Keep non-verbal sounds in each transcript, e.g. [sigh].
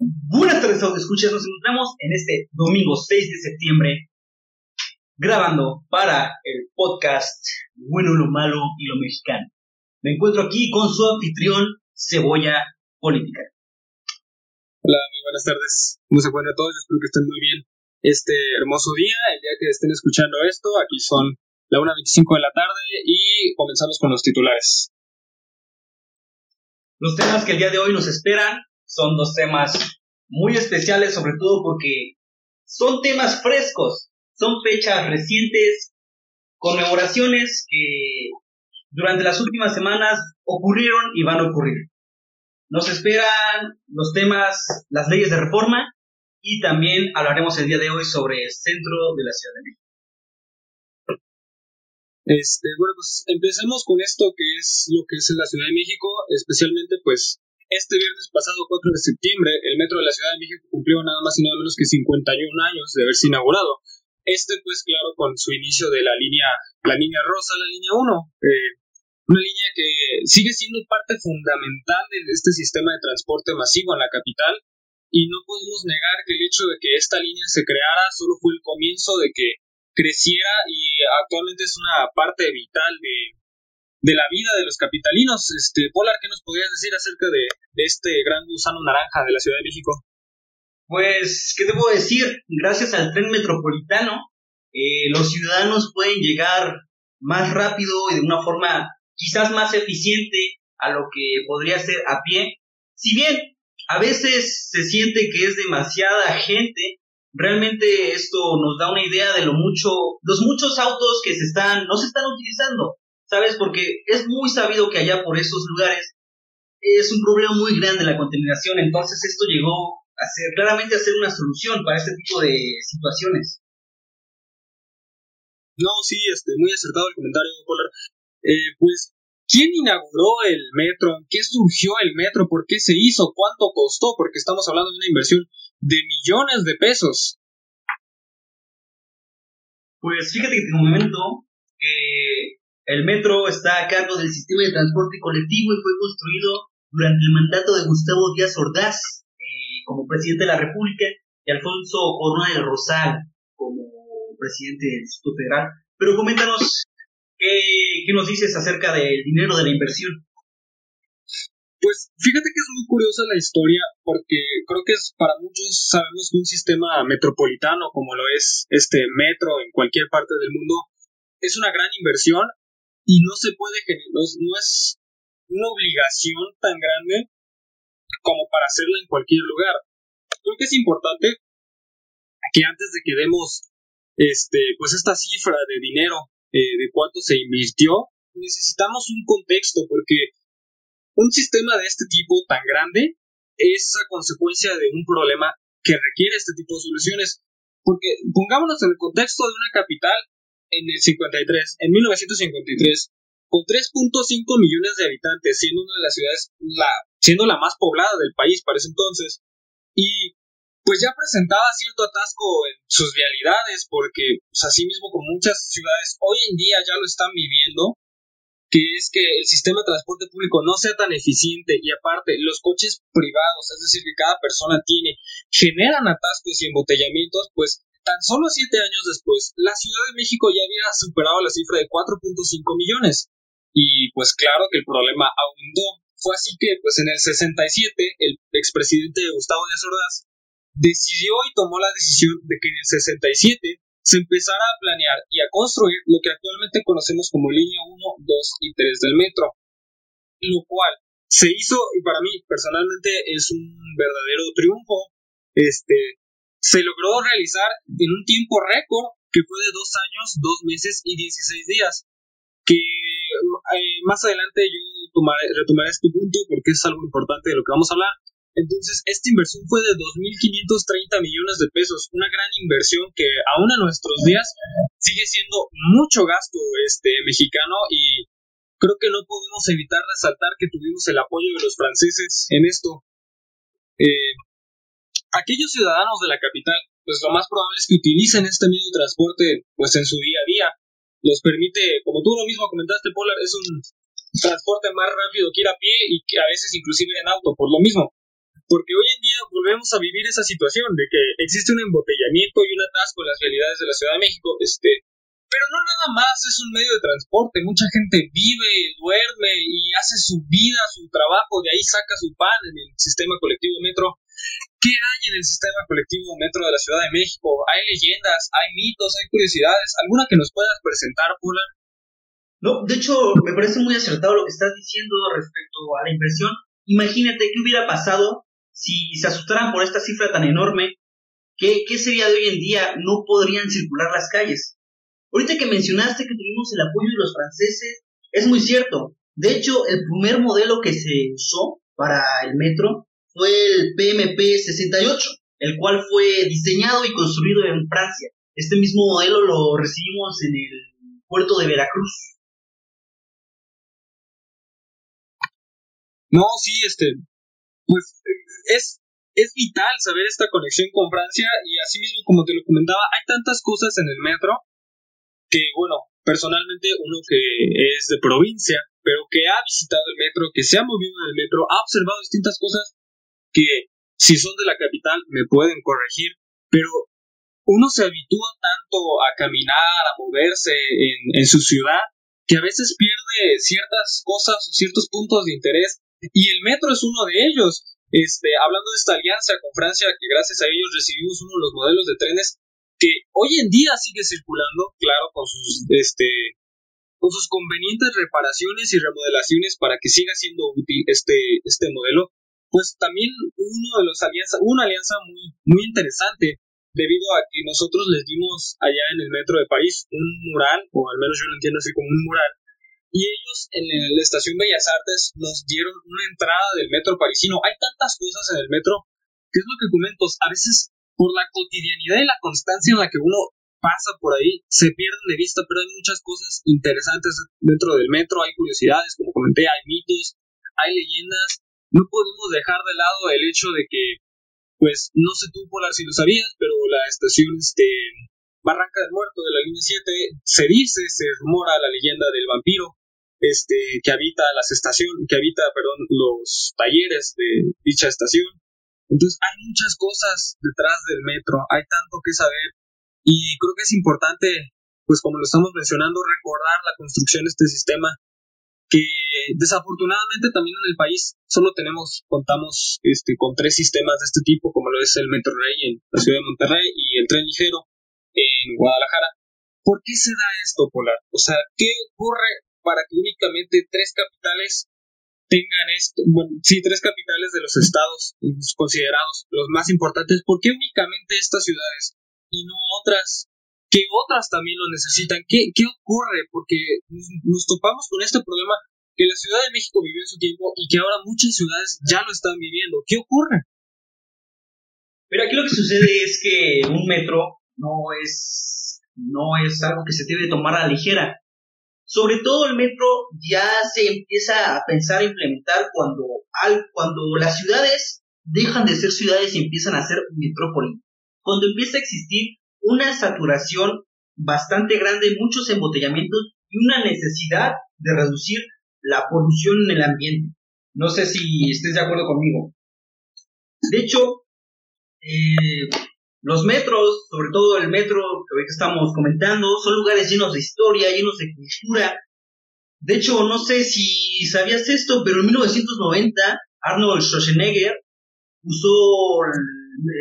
Buenas tardes, a escuchas. Nos encontramos en este domingo 6 de septiembre grabando para el podcast Bueno, lo malo y lo mexicano. Me encuentro aquí con su anfitrión Cebolla Política. Hola, muy buenas tardes. ¿Cómo se encuentran todos? Espero que estén muy bien. Este hermoso día, el día que estén escuchando esto, aquí son la 1.25 de la tarde y comenzamos con los titulares. Los temas que el día de hoy nos esperan son dos temas muy especiales, sobre todo porque son temas frescos, son fechas recientes, conmemoraciones que durante las últimas semanas ocurrieron y van a ocurrir. Nos esperan los temas, las leyes de reforma y también hablaremos el día de hoy sobre el centro de la Ciudad de México. Este, bueno, pues empecemos con esto que es lo que es la Ciudad de México, especialmente pues este viernes pasado, 4 de septiembre, el metro de la Ciudad de México cumplió nada más y nada menos que 51 años de haberse inaugurado. Este, pues claro, con su inicio de la línea, la línea rosa, la línea 1, eh, una línea que sigue siendo parte fundamental de este sistema de transporte masivo en la capital y no podemos negar que el hecho de que esta línea se creara solo fue el comienzo de que creciera y actualmente es una parte vital de, de la vida de los capitalinos. Este, Polar, ¿qué nos podrías decir acerca de, este gran gusano naranja de la Ciudad de México? Pues, ¿qué debo decir? Gracias al tren metropolitano, eh, los ciudadanos pueden llegar más rápido y de una forma quizás más eficiente a lo que podría ser a pie. Si bien a veces se siente que es demasiada gente, realmente esto nos da una idea de lo mucho, los muchos autos que se están, no se están utilizando. ¿Sabes? Porque es muy sabido que allá por esos lugares es un problema muy grande la contaminación, entonces esto llegó a ser, claramente a ser una solución para este tipo de situaciones. No, sí, este, muy acertado el comentario, Polar. Eh, pues, ¿quién inauguró el metro? ¿Qué surgió el metro? ¿Por qué se hizo? ¿Cuánto costó? Porque estamos hablando de una inversión de millones de pesos. Pues fíjate que en un momento eh, el metro está a cargo del sistema de transporte colectivo y fue construido durante el mandato de Gustavo Díaz Ordaz eh, como presidente de la República y Alfonso Corona Rosal como presidente del Instituto Federal. Pero coméntanos qué, nos dices acerca del dinero de la inversión. Pues fíjate que es muy curiosa la historia porque creo que es para muchos sabemos que un sistema metropolitano como lo es este metro en cualquier parte del mundo es una gran inversión y no se puede no, no es una obligación tan grande como para hacerla en cualquier lugar. Creo que es importante que antes de que demos este, pues esta cifra de dinero eh, de cuánto se invirtió, necesitamos un contexto porque un sistema de este tipo tan grande es a consecuencia de un problema que requiere este tipo de soluciones. Porque pongámonos en el contexto de una capital en el 53, en 1953, con 3.5 millones de habitantes, siendo una de las ciudades, la, siendo la más poblada del país para ese entonces, y pues ya presentaba cierto atasco en sus vialidades, porque pues, así mismo como muchas ciudades hoy en día ya lo están viviendo, que es que el sistema de transporte público no sea tan eficiente y aparte los coches privados, es decir, que cada persona tiene, generan atascos y embotellamientos, pues Tan solo siete años después, la Ciudad de México ya había superado la cifra de 4.5 millones. Y pues claro que el problema aumentó. Fue así que, pues en el 67, el expresidente Gustavo Díaz Ordaz decidió y tomó la decisión de que en el 67 se empezara a planear y a construir lo que actualmente conocemos como línea 1, 2 y 3 del metro. Lo cual se hizo, y para mí personalmente es un verdadero triunfo, este, se logró realizar en un tiempo récord que fue de dos años, dos meses y 16 días. Que eh, más adelante yo retomaré este punto porque es algo importante de lo que vamos a hablar. Entonces, esta inversión fue de 2.530 millones de pesos, una gran inversión que aún en nuestros días sigue siendo mucho gasto este mexicano y creo que no podemos evitar resaltar que tuvimos el apoyo de los franceses en esto. Eh, aquellos ciudadanos de la capital, pues lo más probable es que utilicen este medio de transporte pues en su día a día. Los permite, como tú lo mismo comentaste, Polar, es un transporte más rápido que ir a pie y que a veces inclusive en auto, por lo mismo. porque hoy en día volvemos a vivir esa situación de que existe un embotellamiento y un atasco en las realidades de la Ciudad de México, este, pero no nada más es un medio de transporte, mucha gente vive, duerme y hace su vida, su trabajo, de ahí saca su pan en el sistema colectivo metro. ¿Qué hay en el sistema colectivo metro de la Ciudad de México? ¿Hay leyendas, hay mitos, hay curiosidades? ¿Alguna que nos puedas presentar, Pula? No, de hecho, me parece muy acertado lo que estás diciendo respecto a la inversión. Imagínate qué hubiera pasado si se asustaran por esta cifra tan enorme. ¿Qué, ¿Qué sería de hoy en día? No podrían circular las calles. Ahorita que mencionaste que tuvimos el apoyo de los franceses, es muy cierto. De hecho, el primer modelo que se usó para el metro fue el PMP 68, el cual fue diseñado y construido en Francia. Este mismo modelo lo recibimos en el puerto de Veracruz. No, sí, este, pues es, es vital saber esta conexión con Francia y así mismo como te lo comentaba, hay tantas cosas en el metro que, bueno, personalmente uno que es de provincia, pero que ha visitado el metro, que se ha movido en el metro, ha observado distintas cosas que si son de la capital me pueden corregir, pero uno se habitúa tanto a caminar, a moverse en, en su ciudad, que a veces pierde ciertas cosas, ciertos puntos de interés y el metro es uno de ellos. Este, hablando de esta alianza con Francia, que gracias a ellos recibimos uno de los modelos de trenes que hoy en día sigue circulando, claro, con sus, este, con sus convenientes reparaciones y remodelaciones para que siga siendo útil este, este modelo, pues también uno de los alianzas, una alianza muy, muy interesante, debido a que nosotros les dimos allá en el metro de París un mural, o al menos yo lo entiendo así como un mural, y ellos en la estación Bellas Artes nos dieron una entrada del metro parisino. Hay tantas cosas en el metro, que es lo que comento, a veces por la cotidianidad y la constancia en la que uno pasa por ahí, se pierden de vista, pero hay muchas cosas interesantes dentro del metro, hay curiosidades, como comenté, hay mitos, hay leyendas. No podemos dejar de lado el hecho de que, pues, no sé tú, Polar, si lo sabías, pero la estación este, Barranca del Muerto de la línea 7 se dice, se rumora la leyenda del vampiro este, que habita las estaciones, que habita, perdón, los talleres de dicha estación. Entonces hay muchas cosas detrás del metro, hay tanto que saber y creo que es importante, pues como lo estamos mencionando, recordar la construcción de este sistema que desafortunadamente también en el país solo tenemos, contamos este, con tres sistemas de este tipo, como lo es el Metro Rey en la ciudad de Monterrey y el tren ligero en Guadalajara. ¿Por qué se da esto, Polar? O sea, ¿qué ocurre para que únicamente tres capitales tengan esto, bueno, sí, tres capitales de los estados considerados los más importantes, ¿por qué únicamente estas ciudades y no otras que otras también lo necesitan? ¿Qué, qué ocurre? Porque nos, topamos con este problema que la Ciudad de México vivió en su tiempo y que ahora muchas ciudades ya lo están viviendo. ¿Qué ocurre? Pero aquí lo que sucede es que un metro no es, no es algo que se debe tomar a la ligera. Sobre todo el metro ya se empieza a pensar, a implementar cuando, al, cuando las ciudades dejan de ser ciudades y empiezan a ser metrópoli. Cuando empieza a existir una saturación bastante grande, muchos embotellamientos y una necesidad de reducir la polución en el ambiente. No sé si estés de acuerdo conmigo. De hecho, eh, los metros, sobre todo el metro que estamos comentando, son lugares llenos de historia, llenos de cultura. De hecho, no sé si sabías esto, pero en 1990 Arnold Schwarzenegger usó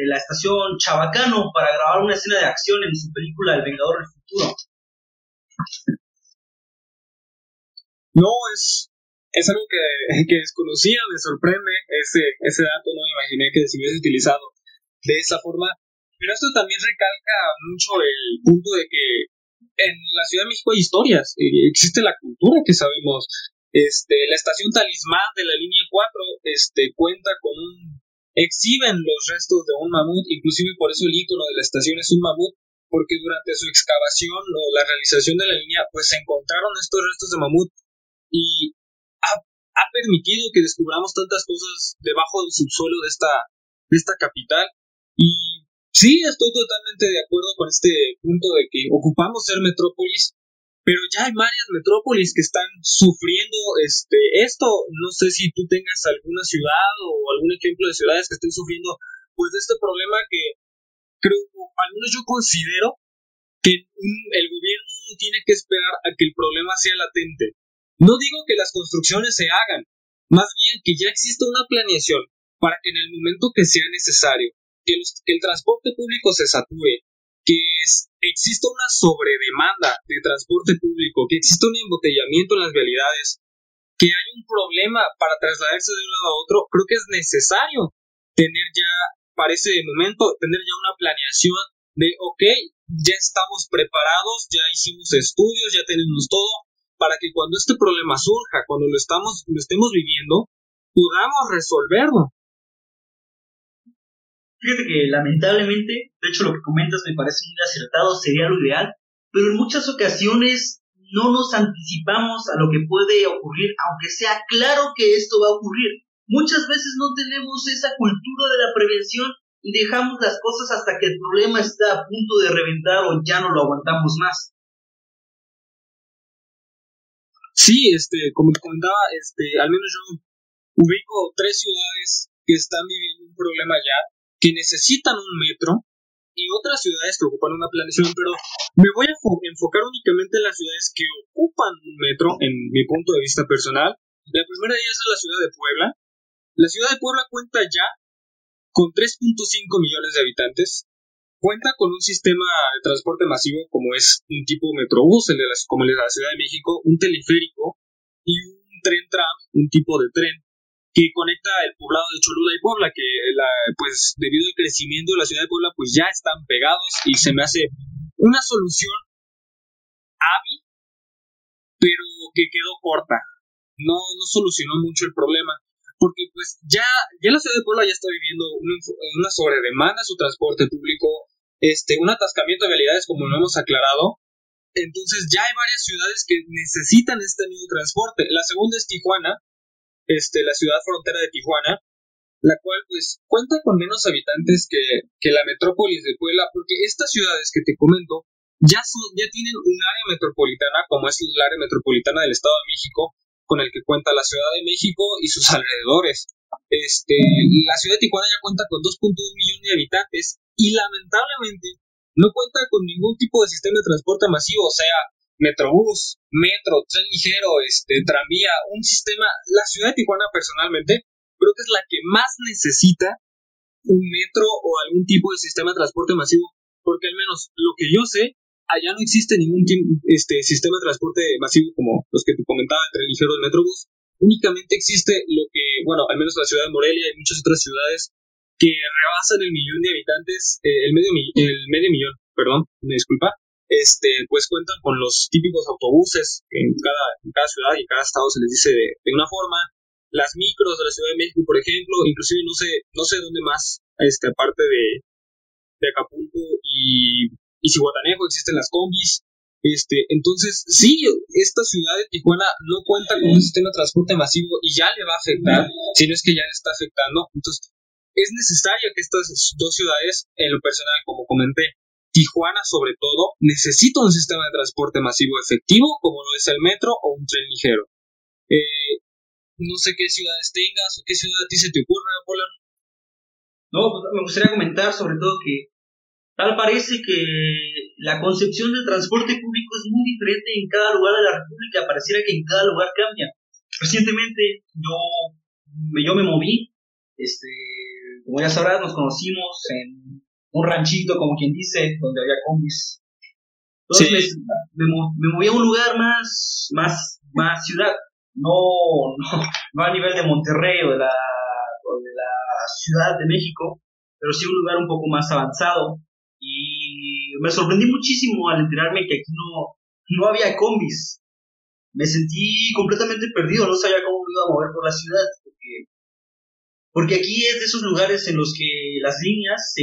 la estación Chabacano para grabar una escena de acción en su película El Vengador del Futuro. No, es, es algo que, que desconocía, me sorprende ese, ese dato, no me imaginé que se hubiese utilizado de esa forma. Pero esto también recalca mucho el punto de que en la Ciudad de México hay historias, eh, existe la cultura que sabemos. Este, la estación Talismán de la línea 4 este, cuenta con un... exhiben los restos de un mamut, inclusive por eso el icono de la estación es un mamut, porque durante su excavación o la realización de la línea, pues se encontraron estos restos de mamut y ha, ha permitido que descubramos tantas cosas debajo del subsuelo de esta, de esta capital. Y Sí, estoy totalmente de acuerdo con este punto de que ocupamos ser metrópolis pero ya hay varias metrópolis que están sufriendo este esto. No sé si tú tengas alguna ciudad o algún ejemplo de ciudades que estén sufriendo pues este problema que creo, al menos yo considero que el gobierno no tiene que esperar a que el problema sea latente. No digo que las construcciones se hagan, más bien que ya exista una planeación para que en el momento que sea necesario, que, el transporte público se sature, que exista una sobredemanda de transporte público, que exista un embotellamiento en las vialidades, que hay un problema para trasladarse de un lado a otro, creo que es necesario tener ya, para ese momento, tener ya una planeación de, ok, ya estamos preparados, ya hicimos estudios, ya tenemos todo, para que cuando este problema surja, cuando lo, estamos, lo estemos viviendo, podamos resolverlo. Fíjate que lamentablemente, de hecho lo que comentas me parece muy acertado, sería lo ideal, pero en muchas ocasiones no nos anticipamos a lo que puede ocurrir, aunque sea claro que esto va a ocurrir. Muchas veces no tenemos esa cultura de la prevención y dejamos las cosas hasta que el problema está a punto de reventar o ya no lo aguantamos más. Sí, este, como te comentaba, este, al menos yo ubico tres ciudades que están viviendo un problema ya que necesitan un metro y otras ciudades que ocupan una planeación, pero me voy a enfocar únicamente en las ciudades que ocupan un metro, en mi punto de vista personal. La primera de ellas es la ciudad de Puebla. La ciudad de Puebla cuenta ya con 3.5 millones de habitantes. Cuenta con un sistema de transporte masivo como es un tipo el de como el de la Ciudad de México, un teleférico y un tren tram, un tipo de tren que conecta el poblado de Cholula y Puebla, que la, pues debido al crecimiento de la ciudad de Puebla, pues ya están pegados y se me hace una solución hábil, pero que quedó corta. No, no solucionó mucho el problema, porque pues ya, ya la ciudad de Puebla ya está viviendo una, una sobredemanda su transporte público, este, un atascamiento de realidades como lo hemos aclarado, entonces ya hay varias ciudades que necesitan este nuevo transporte. La segunda es Tijuana, este, la ciudad frontera de Tijuana, la cual pues cuenta con menos habitantes que, que la metrópolis de Puebla, porque estas ciudades que te comento ya, son, ya tienen un área metropolitana, como es el área metropolitana del Estado de México, con el que cuenta la Ciudad de México y sus [laughs] alrededores. Este, la ciudad de Tijuana ya cuenta con 2.1 millones de habitantes y lamentablemente no cuenta con ningún tipo de sistema de transporte masivo, sea, Metrobús, metro, tren ligero, este, tranvía, un sistema. La ciudad de Tijuana, personalmente, creo que es la que más necesita un metro o algún tipo de sistema de transporte masivo, porque al menos lo que yo sé, allá no existe ningún este, sistema de transporte masivo como los que te comentaba, el tren ligero, el metrobús. Únicamente existe lo que, bueno, al menos la ciudad de Morelia y muchas otras ciudades que rebasan el millón de habitantes, eh, el, medio, el medio millón, perdón, me disculpa, este, pues cuentan con los típicos autobuses en cada, en cada ciudad y en cada estado se les dice de, una forma. Las micros de la Ciudad de México, por ejemplo, inclusive no sé, no sé dónde más, este, aparte de, de Acapulco y, y Cihuatanejo existen las combis. Este, entonces, sí, esta ciudad de Tijuana no cuenta con un sistema de transporte masivo y ya le va a afectar, si no es que ya le está afectando. Entonces, es necesario que estas dos ciudades, en lo personal, como comenté, Tijuana, sobre todo, necesita un sistema de transporte masivo efectivo, como lo es el metro o un tren ligero. Eh, no sé qué ciudades tengas o qué ciudad a ti se te ocurre, Polar. No, pues, me gustaría comentar sobre todo que tal parece que la concepción del transporte público es muy diferente en cada lugar de la República. Pareciera que en cada lugar cambia. Recientemente yo, yo me moví, este, como ya sabrás, nos conocimos en un ranchito, como quien dice, donde había combis. Entonces me, me, moví a un lugar más, más, más ciudad, no, no, no a nivel de Monterrey o de, la, o de la Ciudad de México, pero sí un lugar un poco más avanzado. Y me sorprendí muchísimo al enterarme que aquí no, no había combis. Me sentí completamente perdido, no sabía cómo me iba a mover por la ciudad, porque, porque aquí es de esos lugares en los que las líneas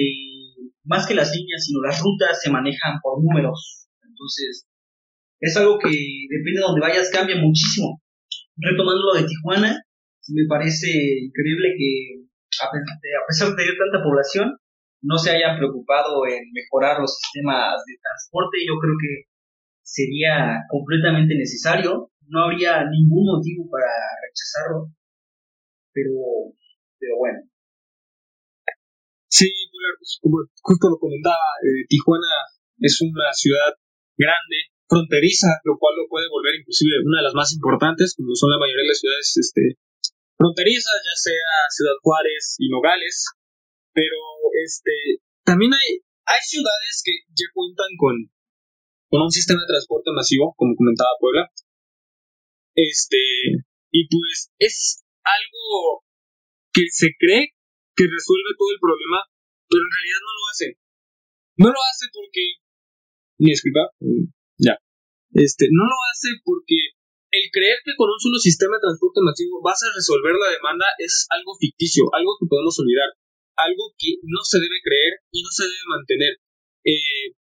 más que las líneas, sino las rutas se manejan por números. Entonces, es algo que depende de donde vayas, cambia muchísimo. Retomando lo de Tijuana, me parece increíble que a pesar de tener tanta población, no se hayan preocupado en mejorar los sistemas de transporte. Yo creo que sería completamente necesario, no habría ningún motivo para rechazarlo, pero, pero bueno. Sí, pues, como justo lo comentaba, eh, Tijuana es una ciudad grande, fronteriza, lo cual lo puede volver inclusive una de las más importantes, como son la mayoría de las ciudades este, fronterizas, ya sea Ciudad Juárez y Nogales, pero este también hay, hay ciudades que ya cuentan con, con un sistema de transporte masivo, como comentaba Puebla, este, y pues es algo que se cree que resuelve todo el problema, pero en realidad no lo hace. No lo hace porque, ni escriba, mm, ya, este, no lo hace porque el creer que con un solo sistema de transporte masivo vas a resolver la demanda es algo ficticio, algo que podemos olvidar, algo que no se debe creer y no se debe mantener. Eh,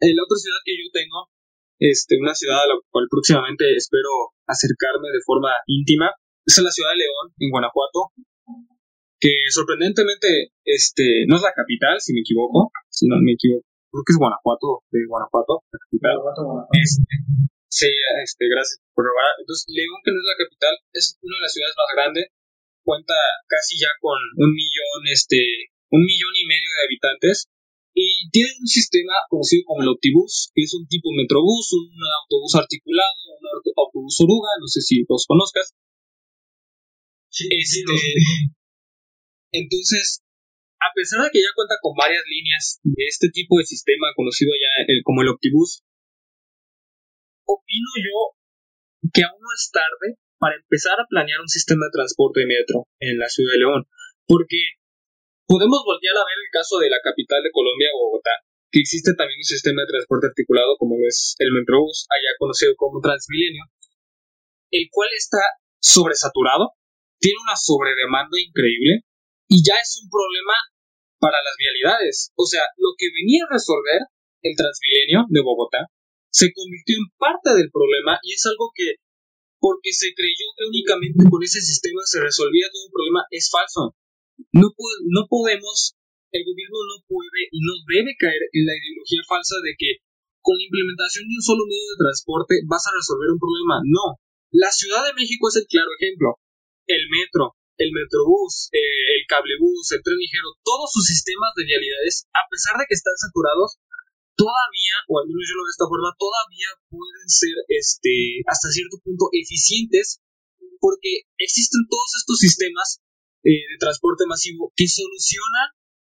en la otra ciudad que yo tengo, este, una ciudad a la cual próximamente espero acercarme de forma íntima, es la ciudad de León, en Guanajuato, que sorprendentemente este no es la capital, si me equivoco, si no me equivoco, creo que es Guanajuato, de Guanajuato, la capital. Este, sí, este, gracias por probar. Entonces, León, que no es la capital, es una de las ciudades más grandes, cuenta casi ya con un millón, este, un millón y medio de habitantes, y tiene un sistema conocido como el Optibus, que es un tipo metrobús, un autobús articulado, un autobús oruga, no sé si los conozcas. Sí, este, entonces, a pesar de que ya cuenta con varias líneas de este tipo de sistema conocido ya como el Optibus, opino yo que aún no es tarde para empezar a planear un sistema de transporte de metro en la ciudad de León, porque podemos voltear a ver el caso de la capital de Colombia, Bogotá, que existe también un sistema de transporte articulado como es el Metrobús, allá conocido como Transmilenio, el cual está sobresaturado, tiene una sobredemanda increíble y ya es un problema para las vialidades. O sea, lo que venía a resolver el Transmilenio de Bogotá se convirtió en parte del problema y es algo que, porque se creyó que únicamente con ese sistema se resolvía todo el problema, es falso. No, no podemos, el gobierno no puede y no debe caer en la ideología falsa de que con la implementación de un solo medio de transporte vas a resolver un problema. No. La Ciudad de México es el claro ejemplo. El metro, el Metrobús, eh, el Cablebús, el tren ligero, todos sus sistemas de vialidades, a pesar de que están saturados, todavía, o al menos yo lo veo de esta forma, todavía pueden ser este, hasta cierto punto eficientes porque existen todos estos sistemas eh, de transporte masivo que solucionan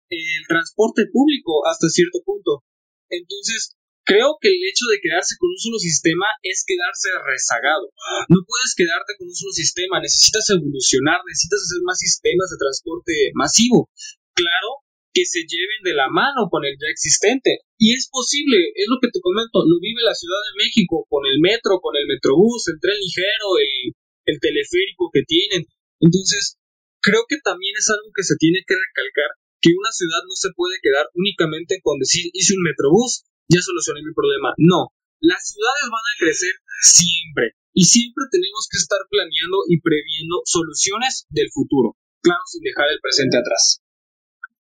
el transporte público hasta cierto punto. Entonces, Creo que el hecho de quedarse con un solo sistema es quedarse rezagado. No puedes quedarte con un solo sistema, necesitas evolucionar, necesitas hacer más sistemas de transporte masivo. Claro que se lleven de la mano con el ya existente. Y es posible, es lo que te comento, lo vive la Ciudad de México con el metro, con el metrobús, el tren ligero, el, el teleférico que tienen. Entonces, creo que también es algo que se tiene que recalcar, que una ciudad no se puede quedar únicamente con decir hice un metrobús ya solucioné mi problema. No, las ciudades van a crecer siempre y siempre tenemos que estar planeando y previendo soluciones del futuro, claro, sin dejar el presente atrás.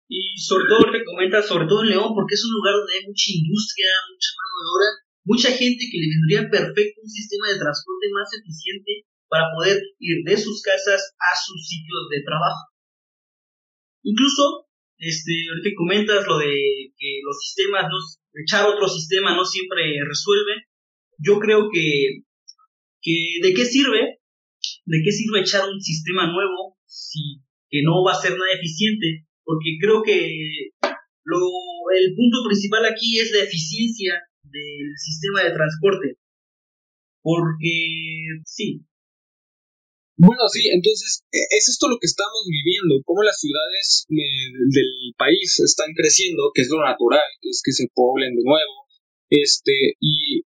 Y sobre todo te comenta, sobre todo en León, porque es un lugar donde hay mucha industria, mucha mano de obra, mucha gente que le vendría perfecto un sistema de transporte más eficiente para poder ir de sus casas a sus sitios de trabajo. Incluso, este, ahorita comentas lo de que los sistemas no, echar otro sistema no siempre resuelve. Yo creo que, que de qué sirve, de qué sirve echar un sistema nuevo si que no va a ser nada eficiente, porque creo que lo, el punto principal aquí es la eficiencia del sistema de transporte. Porque sí, bueno, sí, entonces e, es esto lo que estamos viviendo, cómo las ciudades eh, del país están creciendo, que es lo natural, es que se poblen de nuevo, este, y,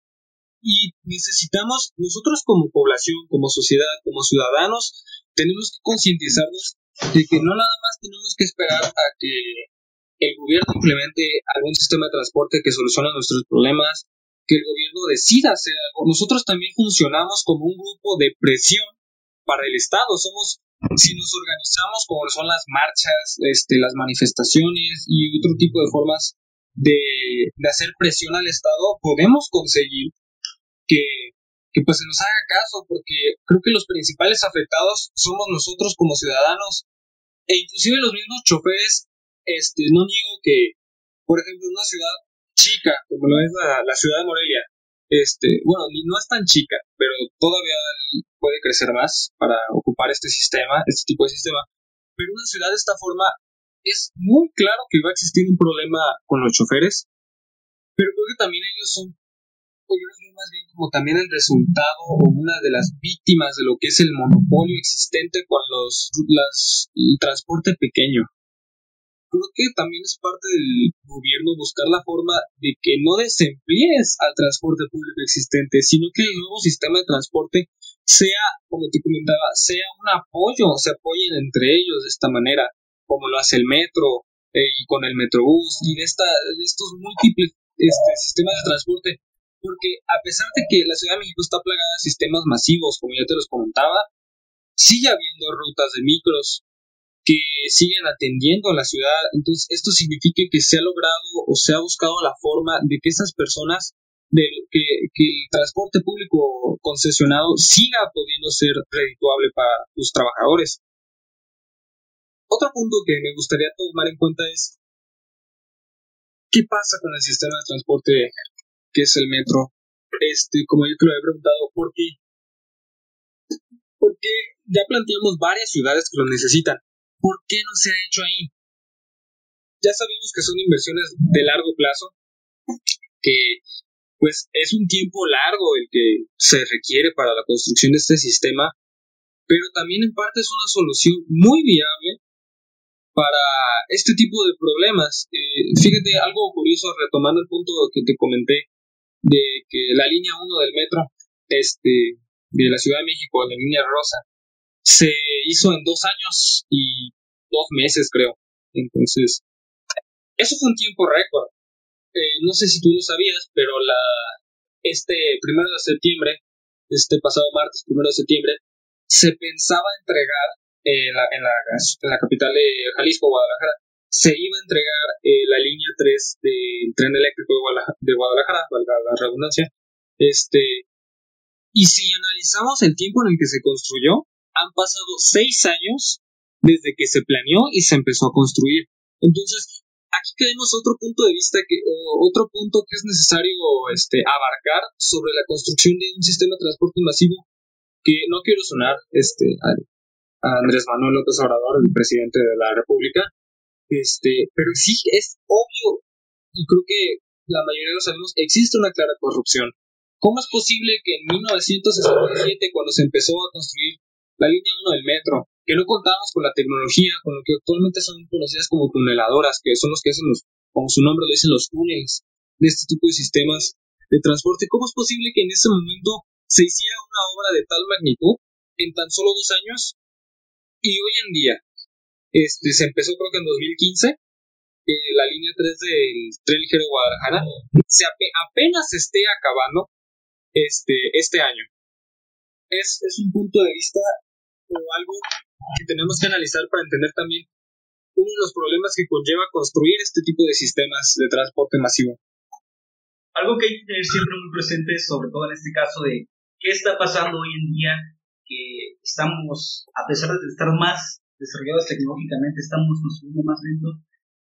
y necesitamos, nosotros como población, como sociedad, como ciudadanos, tenemos que concientizarnos de que no nada más tenemos que esperar a que el gobierno implemente algún sistema de transporte que solucione nuestros problemas, que el gobierno decida hacer algo. Nosotros también funcionamos como un grupo de presión para el Estado. Somos, si nos organizamos como son las marchas, este, las manifestaciones y otro tipo de formas de, hacer presión al Estado, podemos conseguir que, que pues se nos haga caso, porque creo que los principales afectados somos nosotros como ciudadanos, e inclusive los mismos choferes, este, no niego que, por ejemplo, una ciudad chica, como lo es la, ciudad de Morelia, este, bueno, no es tan chica, pero todavía puede crecer más para ocupar este sistema, este tipo de sistema. Pero una ciudad de esta forma es muy claro que va a existir un problema con los choferes, pero creo que también ellos son, yo veo más bien como también el resultado o una de las víctimas de lo que es el monopolio existente con los las, el transporte pequeño. Creo que también es parte del gobierno buscar la forma de que no desemplees al transporte público existente, sino que el nuevo sistema de transporte sea, como te comentaba, sea un apoyo, se apoyen entre ellos de esta manera, como lo hace el metro eh, y con el metrobús y de, esta, de estos múltiples este, sistemas de transporte, porque a pesar de que la Ciudad de México está plagada de sistemas masivos, como ya te los comentaba, sigue habiendo rutas de micros, que siguen atendiendo a la ciudad. Entonces, esto significa que se ha logrado o se ha buscado la forma de que estas personas, de que, el transporte público concesionado siga pudiendo ser redituable para los trabajadores. Otro punto que me gustaría tomar en cuenta es qué pasa con el sistema de transporte que es el metro. Este, como yo te lo he preguntado, ¿por qué? Porque ya planteamos varias ciudades que lo necesitan. ¿Por qué no se ha hecho ahí? Ya sabemos que son inversiones de largo plazo, que pues es un tiempo largo el que se requiere para la construcción de este sistema, pero también en parte es una solución muy viable para este tipo de problemas. Eh, fíjate, algo curioso, retomando el punto que te comenté, de que la línea 1 del metro este, de la Ciudad de México, la línea rosa, se hizo en dos años y dos meses, creo. Entonces, eso fue un tiempo récord. Eh, no sé si tú lo sabías, pero la este primero de septiembre, este pasado martes, primero de septiembre, se pensaba entregar eh, la, en, la, en, la, capital de Jalisco, Guadalajara, se iba a entregar eh, la línea 3 del tren eléctrico de Guadalajara, de Guadalajara, valga la redundancia. Este, y si analizamos el tiempo en el que se construyó, han pasado seis años desde que se planeó y se empezó a construir. Entonces, aquí tenemos otro punto de vista que, otro punto que es necesario este, abarcar sobre la construcción de un sistema de transporte masivo que no quiero sonar este, a, Andrés Manuel López Obrador, el presidente de la República, este, pero sí es obvio y creo que la mayoría de los sabemos, existe una clara corrupción. ¿Cómo es posible que en 1967, cuando se empezó a construir la línea 1 del metro, que no contábamos con la tecnología, con lo que actualmente son conocidas como tuneladoras, que son los que hacen los, como su nombre lo dicen, los túneles de este tipo de sistemas de transporte. ¿Cómo es posible que en ese momento se hiciera una obra de tal magnitud en tan solo dos años? Y hoy en día, este, se empezó creo que en 2015, la línea 3 del tren ligero Guadalajara se apenas esté acabando este, este año. Es, es un punto de vista o algo que tenemos que analizar para entender también uno de los problemas que conlleva construir este tipo de sistemas de transporte masivo. Algo que hay que tener siempre muy presente, sobre todo en este caso de qué está pasando hoy en día, que estamos, a pesar de estar más desarrollados tecnológicamente, estamos construyendo más lento,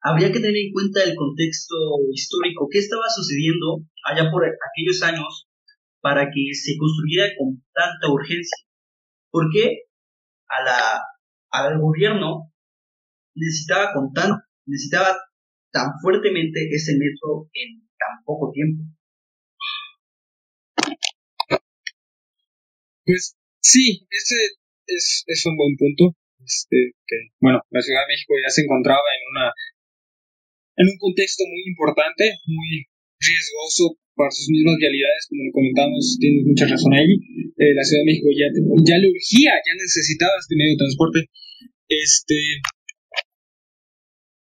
habría que tener en cuenta el contexto histórico, qué estaba sucediendo allá por aquellos años para que se construyera con tanta urgencia. ¿Por qué? a la, al gobierno necesitaba contar, necesitaba tan fuertemente ese metro en tan poco tiempo. Pues sí, ese es, es un buen punto. Este, que, bueno, la Ciudad de México ya se encontraba en una en un contexto muy importante, muy riesgoso para sus mismas realidades, como lo comentamos, tiene mucha razón ahí. Eh, la Ciudad de México ya, ya le urgía, ya necesitaba este medio de transporte. Este,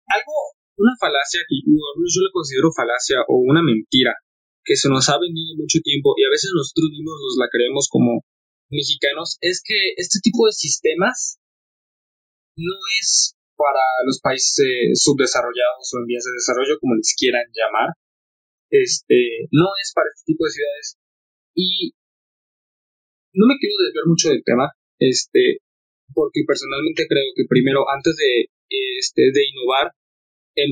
algo, una falacia que yo, yo le considero falacia o una mentira que se nos ha vendido mucho tiempo y a veces nosotros mismos nos la creemos como mexicanos, es que este tipo de sistemas no es para los países subdesarrollados o en vías de desarrollo, como les quieran llamar, este, no es para este tipo de ciudades, Y no me quiero desviar mucho del tema, este, porque personalmente creo que primero, antes de, este, de innovar,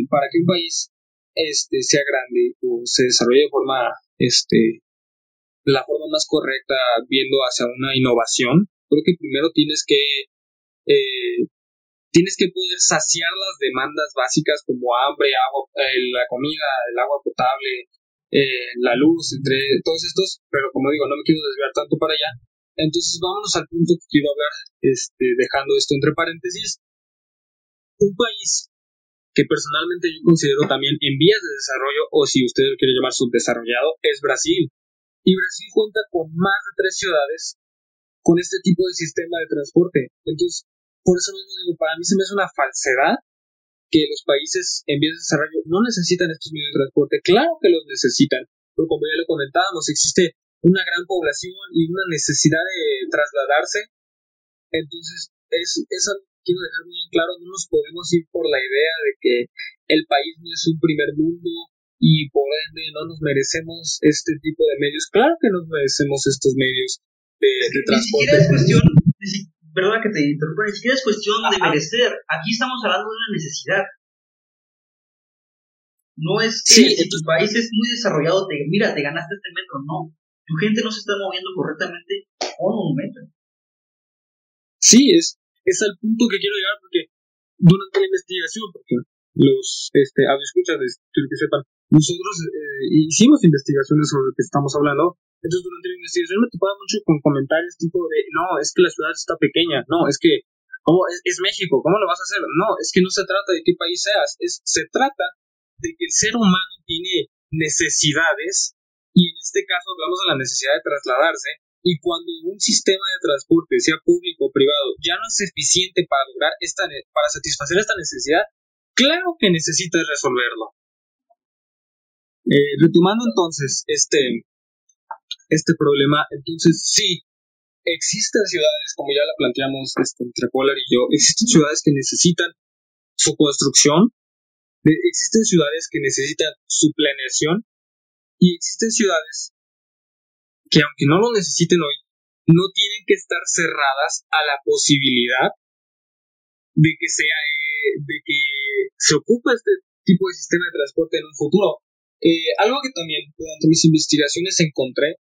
para que un país este, sea grande o se desarrolle de forma, este, la forma más correcta viendo hacia una innovación, creo que primero tienes que eh, tienes que poder saciar las demandas básicas como hambre, agua, eh, la comida, el agua potable, eh, la luz, entre todos estos, pero como digo, no me quiero desviar tanto para allá. Entonces vámonos al punto que quiero hablar, este, dejando esto entre paréntesis. Un país que personalmente yo considero también en vías de desarrollo, o si usted lo quiere llamar subdesarrollado, es Brasil. Y Brasil cuenta con más de tres ciudades con este tipo de sistema de transporte. Entonces, por eso mismo digo, para mí se me hace una falsedad que los países en vías de desarrollo no necesitan estos medios de transporte. Claro que los necesitan, pero como ya lo comentábamos, existe una gran población y una necesidad de trasladarse. Entonces, es, eso quiero dejar muy claro, no nos podemos ir por la idea de que el país no es un primer mundo y por ende no nos merecemos este tipo de medios. Claro que nos merecemos estos medios de, de transporte. es cuestión, perdona que te interrumpa, ni siquiera es cuestión de merecer. Aquí estamos hablando de una necesidad. No es que si tu país es muy desarrollado, te, mira, te ganaste este metro, no. Tu gente no se está moviendo correctamente con un metro. Sí, es, es al punto que quiero llegar porque durante la investigación, porque los este, escuchas, quiero que sepan, nosotros eh, hicimos investigaciones sobre lo que estamos hablando entonces, durante la investigación me topaba mucho con comentarios tipo de, no, es que la ciudad está pequeña, no, es que, ¿cómo es, México? ¿Cómo lo vas a hacer? No, es que no se trata de qué país seas, es, se trata de que el ser humano tiene necesidades y en este caso hablamos de la necesidad de trasladarse y cuando un sistema de transporte, sea público o privado, ya no es eficiente para lograr esta, para satisfacer esta necesidad, claro que necesitas resolverlo. Eh, retomando entonces este, este problema. Entonces, sí, existen ciudades, como ya la planteamos este, entre Polar y yo, existen ciudades que necesitan su construcción, existen ciudades que necesitan su planeación y existen ciudades que aunque no lo necesiten hoy, no tienen que estar cerradas a la posibilidad de que sea eh, de que se ocupe este tipo de sistema de transporte en un futuro. Eh, algo que también durante mis investigaciones encontré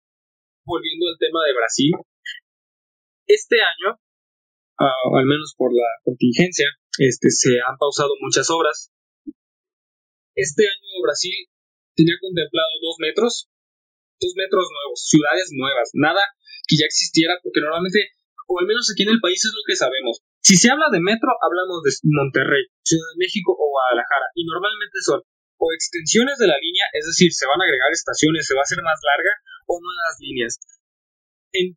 volviendo al tema de Brasil, este año, uh, al menos por la contingencia, este, se han pausado muchas obras. Este año Brasil tenía contemplado dos metros, dos metros nuevos, ciudades nuevas, nada que ya existiera, porque normalmente, o al menos aquí en el país es lo que sabemos. Si se habla de metro, hablamos de Monterrey, Ciudad de México o Guadalajara, y normalmente son o extensiones de la línea, es decir, se van a agregar estaciones, se va a hacer más larga, o nuevas líneas. En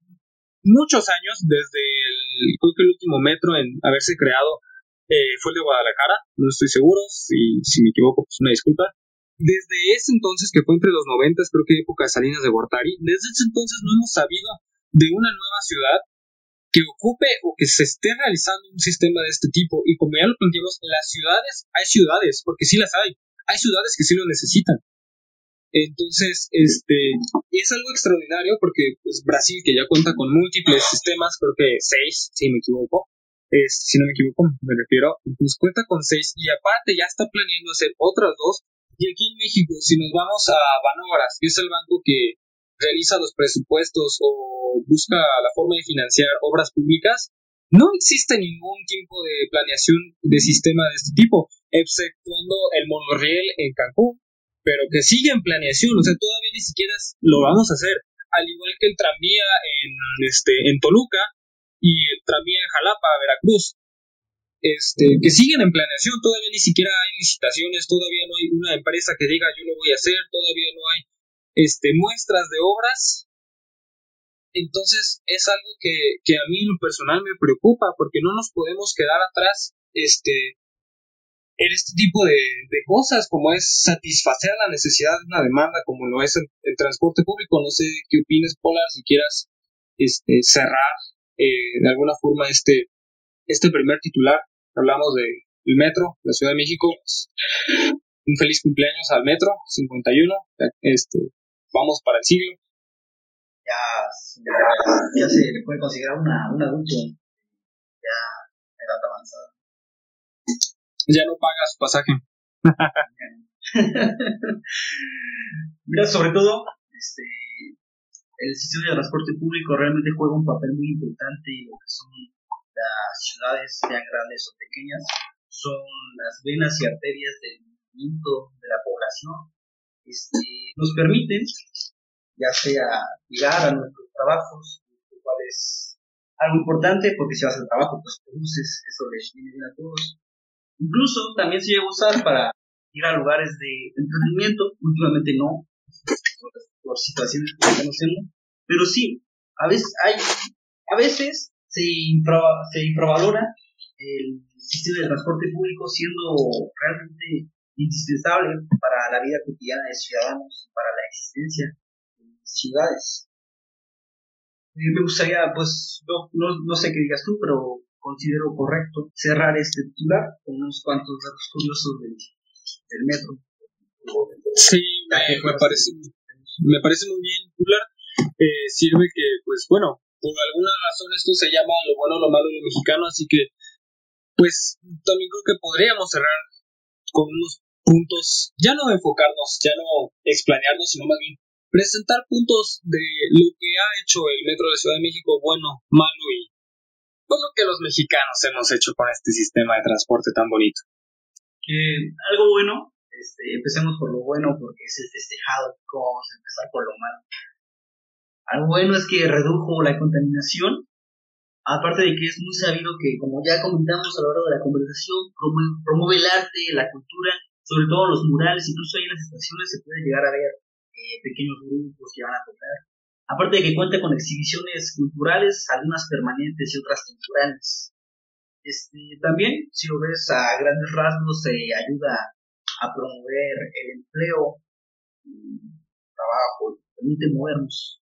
muchos años, desde el, creo que el último metro en haberse creado eh, fue el de Guadalajara, no estoy seguro, si, si me equivoco, pues una disculpa. Desde ese entonces, que fue entre los 90, creo que época de Salinas de Gortari, desde ese entonces no hemos sabido de una nueva ciudad que ocupe o que se esté realizando un sistema de este tipo. Y como ya lo planteamos, las ciudades, hay ciudades, porque sí las hay, hay ciudades que sí lo necesitan. Entonces, este, es algo extraordinario porque pues, Brasil, que ya cuenta con múltiples sistemas, creo que seis, si me equivoco, es, si no me equivoco, me refiero, pues cuenta con seis y aparte ya está planeando hacer otras dos. Y aquí en México, si nos vamos a Banobras, que es el banco que realiza los presupuestos o busca la forma de financiar obras públicas, no existe ningún tipo de planeación de sistema de este tipo, exceptuando el monorriel en Cancún, pero que sigue en planeación, o sea, todavía ni siquiera lo vamos a hacer, al igual que el tranvía en, este, en Toluca y el tranvía en Jalapa, Veracruz, este, que siguen en planeación, todavía ni siquiera hay licitaciones, todavía no hay una empresa que diga yo lo voy a hacer, todavía no hay este, muestras de obras. Entonces es algo que, que a mí en lo personal me preocupa porque no nos podemos quedar atrás este, en este tipo de, cosas, como es satisfacer la necesidad de una demanda, como lo es el, transporte público. No sé qué opines, Polar, si quieras este, cerrar eh, de alguna forma este, este primer titular. Hablamos del metro, la Ciudad de México. Un feliz cumpleaños al metro, 51. Este, vamos para el siglo. Ya, ya se le puede considerar una, un adulto ya en edad avanzada. Ya no paga su pasaje. [laughs] Mira, sobre todo, este, el sistema de transporte público realmente juega un papel muy importante en lo que son las ciudades, sean grandes o pequeñas, son las venas y arterias del movimiento de la población. Este, nos permiten, ya sea llegar a nuestros trabajos, lo cual es algo importante porque si vas al trabajo, pues produces, eso les viene bien a todos. Incluso también se llega a usar para ir a lugares de entretenimiento, últimamente no, por, situaciones que conocemos, pero sí, a veces hay, a veces se, se infravalora el sistema de transporte público siendo realmente indispensable para la vida cotidiana de ciudadanos, para la existencia ciudades. Eh, me gustaría, pues, no, no, sé qué digas tú, pero considero correcto cerrar este titular con unos cuantos datos curiosos del, del metro. Sí, me, parece, me parece muy bien titular. Eh, sirve que, pues bueno, por alguna razón esto se llama lo bueno, lo malo, lo mexicano, así que, pues también creo que podríamos cerrar con unos puntos, ya no enfocarnos, ya no explanearnos, sino más bien presentar puntos de lo que ha hecho el Metro de Ciudad de México, bueno, malo y pues lo que los mexicanos hemos hecho con este sistema de transporte tan bonito. algo bueno, este, empecemos por lo bueno porque es el festejado, vamos a empezar por lo malo. Algo bueno es que redujo la contaminación, aparte de que es muy sabido que, como ya comentamos a lo largo de la conversación, promueve el arte, la cultura sobre todo los murales, incluso ahí en las estaciones se puede llegar a ver eh, pequeños grupos que van a tocar. Aparte de que cuenta con exhibiciones culturales, algunas permanentes y otras temporales. Este, también, si lo ves a grandes rasgos, se ayuda a promover el empleo, el trabajo, permite movernos.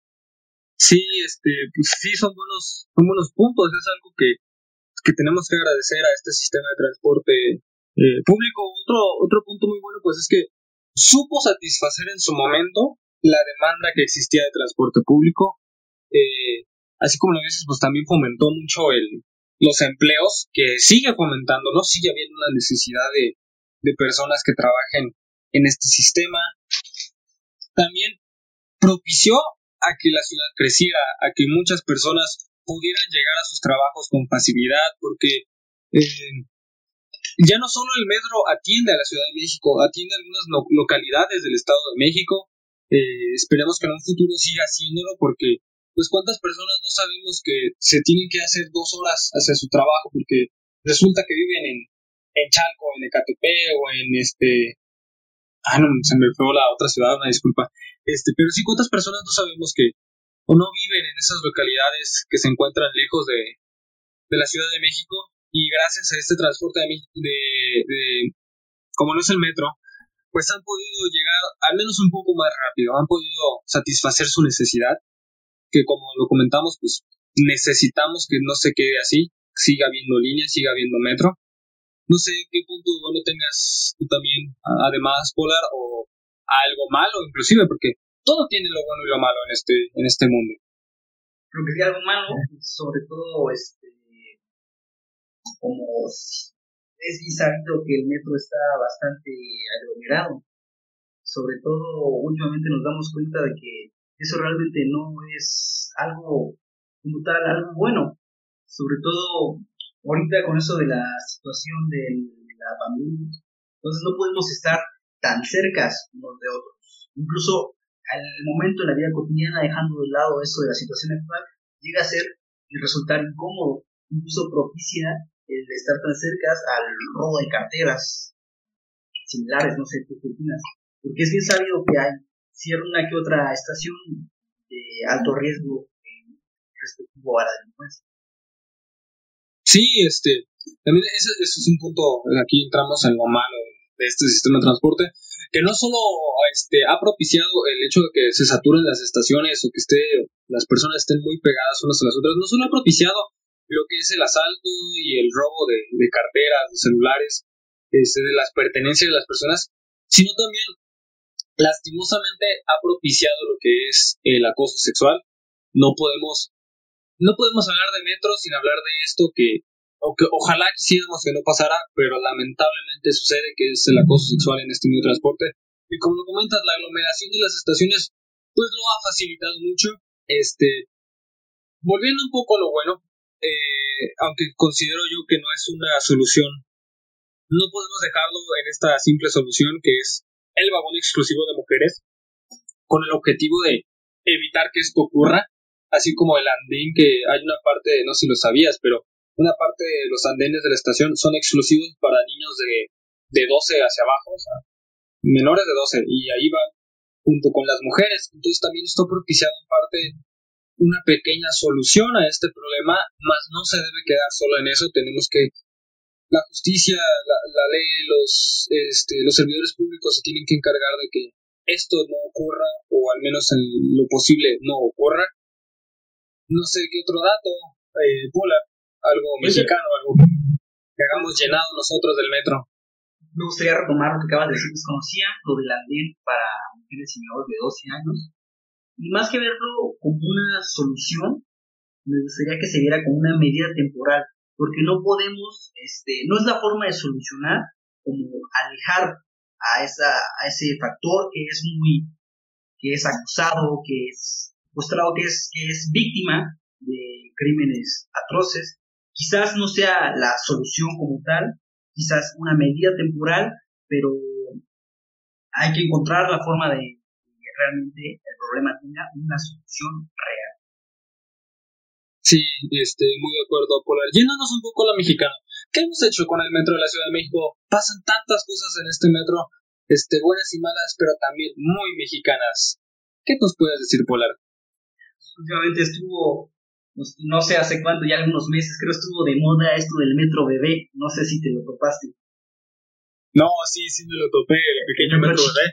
Sí, este, pues sí, son buenos, son buenos puntos. Es algo que, que tenemos que agradecer a este sistema de transporte eh, público. Otro, otro punto muy bueno, pues es que supo satisfacer en su momento la demanda que existía de transporte público. Eh, así como lo dices, pues también fomentó mucho el, los empleos, que sigue fomentando, ¿no? Sigue habiendo una necesidad de, personas que trabajen en este sistema. También propició a que la ciudad creciera, a que muchas personas pudieran llegar a sus trabajos con facilidad, porque eh, ya no solo el metro atiende a la Ciudad de México, atiende a algunas localidades del Estado de México. Eh, esperemos que en un futuro siga haciéndolo porque, pues, ¿cuántas personas no sabemos que se tienen que hacer dos horas hacia su trabajo porque resulta que viven en, en Chalco, en Ecatepec o en este... Ah, no, se me fue la otra ciudad, una disculpa. Este, pero sí, ¿cuántas personas no sabemos que o no viven en esas localidades que se encuentran lejos de, de la Ciudad de México y gracias a este transporte de, de, como no es el metro, pues han podido llegar al menos un poco más rápido, han podido satisfacer su necesidad, que como lo comentamos, pues necesitamos que no se quede así, siga habiendo línea, siga habiendo metro. No sé qué punto bueno tengas tú también, además, Polar, o algo malo inclusive, porque todo tiene lo bueno y lo malo en este, en este mundo. Creo que sí, algo malo, sobre todo este, como es sabido que el metro está bastante aglomerado. Sobre todo, últimamente nos damos cuenta de que eso realmente no es algo como tal, algo bueno. Sobre todo ahorita con eso de la situación de la pandemia. Entonces no podemos estar tan cercas unos de otros. Incluso al momento en la vida cotidiana, dejando de lado eso de la situación actual, llega a ser y resultar incómodo, incluso propicia el estar tan cerca al robo de carteras similares, no sé, ¿qué opinas? Porque es bien sabido que hay cierta una que otra estación de alto riesgo respectivo a la delincuencia. Sí, este, también ese, es un punto, aquí entramos en lo malo de este sistema de transporte, que no solo este, ha propiciado el hecho de que se saturen las estaciones o que esté, las personas estén muy pegadas unas a las otras, no solo ha propiciado lo que es el asalto y el robo de, carteras, de celulares, este, de las pertenencias de las personas, sino también lastimosamente ha propiciado lo que es el acoso sexual. no podemos, no podemos hablar de metro sin hablar de esto que, o que ojalá quisiéramos que no pasara, pero lamentablemente sucede que es el acoso sexual en este medio de transporte. Y como lo comentas, la aglomeración de las estaciones, pues lo ha facilitado mucho. Este, volviendo un poco a lo bueno, eh, aunque considero yo que no es una solución, no podemos dejarlo en esta simple solución que es el vagón exclusivo de mujeres, con el objetivo de evitar que esto ocurra, así como el andén que hay una parte, no sé si lo sabías, pero una parte de los andenes de la estación son exclusivos para niños de, de 12 hacia abajo, menores de 12, y ahí va junto con las mujeres. Entonces también esto propiciado en parte una pequeña solución a este problema, más no se debe quedar solo en eso, tenemos que la justicia, la, la ley, los, este, los servidores públicos se tienen que encargar de que esto no ocurra, o al menos en lo posible no ocurra. No sé qué otro dato, eh, algo mexicano, algo que hagamos llenado nosotros del metro. Me gustaría retomar lo que acabas de decir, desconocía lo del andén para mujeres y menores de 12 años. Y más que verlo como una solución, me gustaría que se viera como una medida temporal, porque no podemos, este, no es la forma de solucionar como alejar a, esa, a ese factor que es muy, que es acusado, que es mostrado que es, que es víctima de crímenes atroces. Quizás no sea la solución como tal, quizás una medida temporal, pero hay que encontrar la forma de realmente el problema tenga una solución real. Sí, este, muy de acuerdo, Polar. Yéndonos un poco a la mexicana. ¿Qué hemos hecho con el metro de la Ciudad de México? Pasan tantas cosas en este metro, este, buenas y malas, pero también muy mexicanas. ¿Qué nos puedes decir, Polar? Últimamente estuvo, no sé hace cuánto, ya algunos meses, creo estuvo de moda esto del metro bebé. No sé si te lo topaste. No, sí, sí me lo topé, el pequeño metro bebé.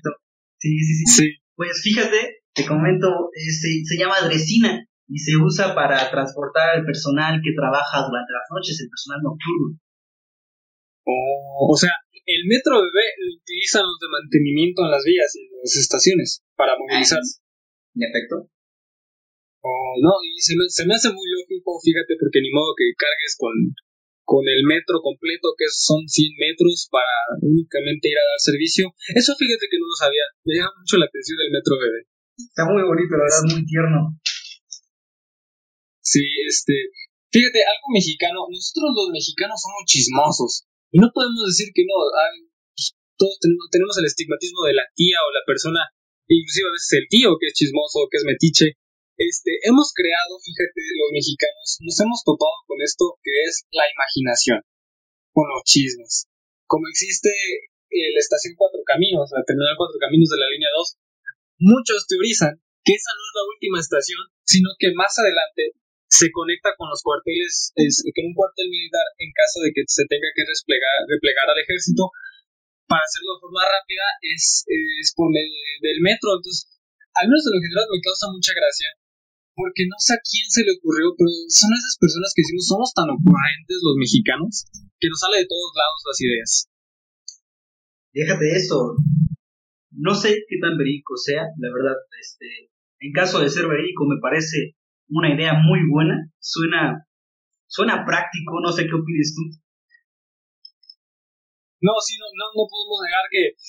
Sí, sí, sí, sí. Pues fíjate, te comento, se, se llama Dresina y se usa para transportar al personal que trabaja durante las noches, el personal nocturno. Oh, o sea, el metro bebé lo utilizan los de mantenimiento en las vías y en las estaciones para movilizar. ¿En efecto? Oh, no, y se me, se me hace muy lógico, fíjate, porque ni modo que cargues con, con el metro completo, que son 100 metros, para únicamente ir a dar servicio. Eso fíjate que no lo sabía. Me llama mucho la atención del metro bebé. Está muy bonito, la verdad, muy tierno. Sí, este, fíjate, algo mexicano, nosotros los mexicanos somos chismosos y no podemos decir que no, pues, todos tenemos, el estigmatismo de la tía o la persona, inclusive a veces el tío que es chismoso, que es metiche. Este, hemos creado, fíjate, los mexicanos, nos hemos topado con esto que es la imaginación, con los chismes. Como existe eh, la estación Cuatro Caminos, la terminal Cuatro Caminos de la línea 2, muchos teorizan que esa no es la última estación, sino que más adelante se conecta con los cuarteles, es, que un cuartel militar, en caso de que se tenga que desplegar, replegar al ejército, para hacerlo de forma rápida, es, es por medio del metro. Entonces, al menos de lo general me causa mucha gracia, porque no sé a quién se le ocurrió, pero son esas personas que decimos, somos tan ocurrentes los mexicanos, que nos sale de todos lados las ideas. Déjate eso. No sé qué tan verídico sea, la verdad, este, en caso de ser verídico me parece una idea muy buena, suena, suena práctico, no sé qué opinas tú. No, sí, no, no, no podemos negar que,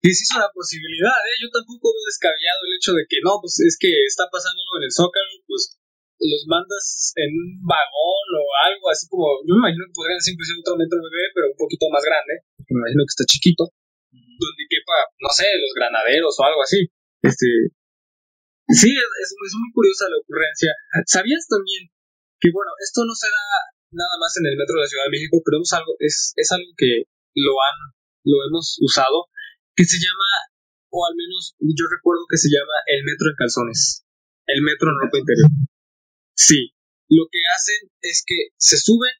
que sí es una posibilidad, ¿eh? Yo tampoco veo descabellado el hecho de que no, pues es que está pasando algo en el Zócalo, pues los mandas en un vagón o algo así como, yo me imagino que podrían ser inclusive otro metro bebé, pero un poquito más grande, me imagino que está chiquito, donde quepa, no sé, los granaderos o algo así. Este, Sí, es, muy curiosa la ocurrencia. ¿Sabías también que, bueno, esto no será nada más en el metro de la Ciudad de México, pero es algo, es, es algo que lo han, lo hemos usado, que se llama, o al menos yo recuerdo que se llama el metro en calzones, el metro en ropa interior. Sí, lo que hacen es que se suben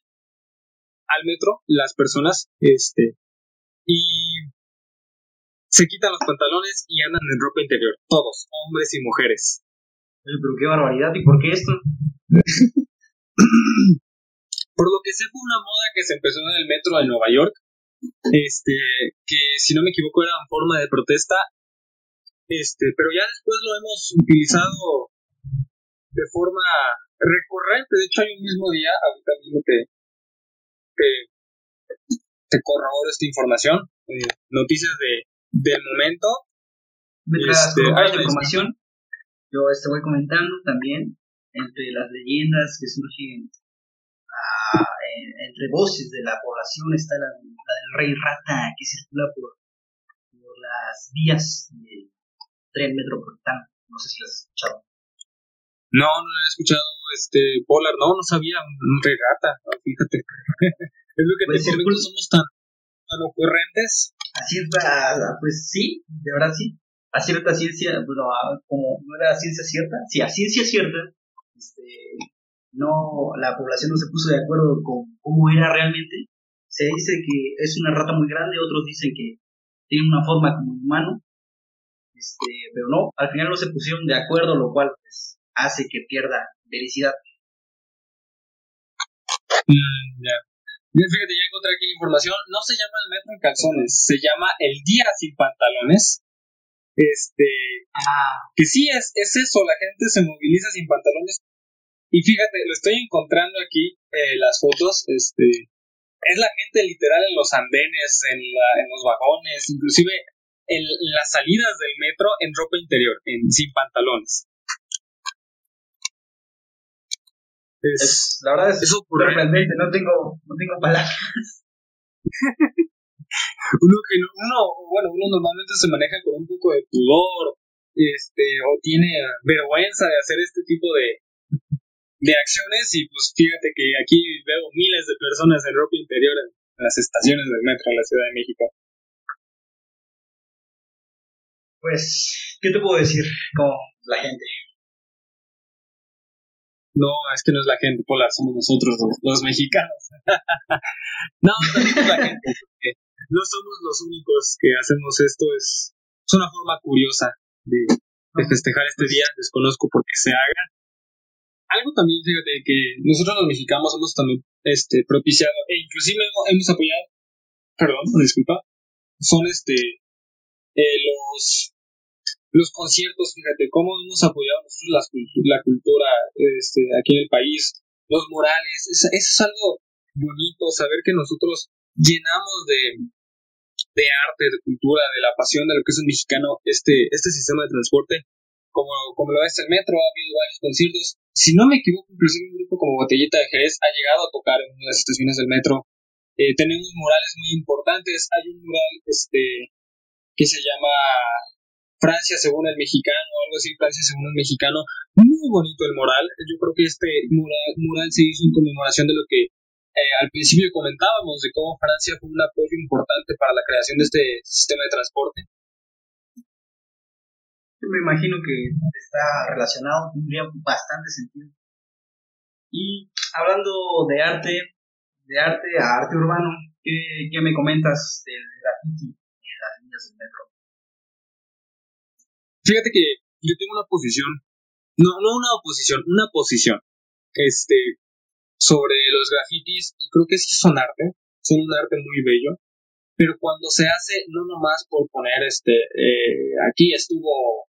al metro las personas, este, y se quitan los pantalones y andan en ropa interior, todos, hombres y mujeres. pero qué barbaridad, ¿y por qué esto? [laughs] por lo que sé fue una moda que se empezó en el metro de Nueva York, este, que si no me equivoco era en forma de protesta, este, pero ya después lo hemos utilizado de forma recurrente. De hecho, hay un mismo día, ahorita mismo que, que te corroboro esta información, eh, noticias de, del momento. Mientras este, hay información, yo te voy comentando también entre las leyendas que surgen ah, entre voces de la población está la, del rey rata que circula por, por las vías del tren metropolitano. No sé si lo has escuchado. No, no lo he escuchado, este, Polar, no, no sabía, un, rey rata, fíjate. [laughs] es lo que pues te somos tan, tan ocurrentes. A cierta, pues sí, de verdad sí. A cierta ciencia, bueno, como no era ciencia cierta, sí, a ciencia cierta, este, no, la población no se puso de acuerdo con cómo era realmente. Se dice que es una rata muy grande, otros dicen que tiene una forma como humano, este, pero no, al final no se pusieron de acuerdo, lo cual pues, hace que pierda felicidad. Mm, ya. Fíjate, ya encontré aquí la información. No se llama el metro en calzones, se llama el día sin pantalones. Este. Ah. Que sí, es, es eso, la gente se moviliza sin pantalones. Y fíjate, lo estoy encontrando aquí, eh, las fotos, este. Es la gente literal en los andenes, en, la, en los vagones, inclusive en las salidas del metro en ropa interior, en sin pantalones. Es, la verdad es sorprendente, no tengo, no tengo palabras. [laughs] uno que uno, bueno, uno normalmente se maneja con un poco de pudor, este, o tiene vergüenza de hacer este tipo de, de acciones, y pues fíjate que aquí veo miles de personas en ropa interior en las estaciones del metro en la Ciudad de México. Pues, ¿qué te puedo decir? Como la gente. No, es que no es la gente polar, somos nosotros los, mexicanos. [laughs] no, también es la gente, porque no somos los únicos que hacemos esto. Es, es una forma curiosa de, festejar este día. Desconozco por qué se haga. Algo también, fíjate, que nosotros los mexicanos hemos también este, propiciado, e inclusive hemos, apoyado, perdón, [laughs] disculpa, son este eh, los los conciertos, fíjate, cómo hemos apoyado nosotros la, la cultura este, aquí en el país, los murales, eso, es algo bonito, saber que nosotros llenamos de, de arte, de cultura, de la pasión de lo que es el mexicano, este, este sistema de transporte, como, como lo es el metro, ha habido varios conciertos. Si no me equivoco, inclusive un grupo como Botellita de Jerez ha llegado a tocar en una de las estaciones del metro. Eh, tenemos murales muy importantes. Hay un mural este, que se llama Francia según el mexicano, o algo así, Francia según el mexicano. Muy bonito el mural. Yo creo que este mural, se hizo en conmemoración de lo que eh, al principio comentábamos, de cómo Francia fue un apoyo importante para la creación de este sistema de transporte. Me imagino que está relacionado, tendría bastante sentido. Y hablando de arte, de arte a arte urbano, ¿qué, qué me comentas del graffiti en las líneas del metro? Fíjate que yo tengo una posición, no, no una oposición, una posición, este, sobre los grafitis, y creo que sí son arte, son un arte muy bello, pero cuando se hace, no nomás por poner, este, eh, aquí estuvo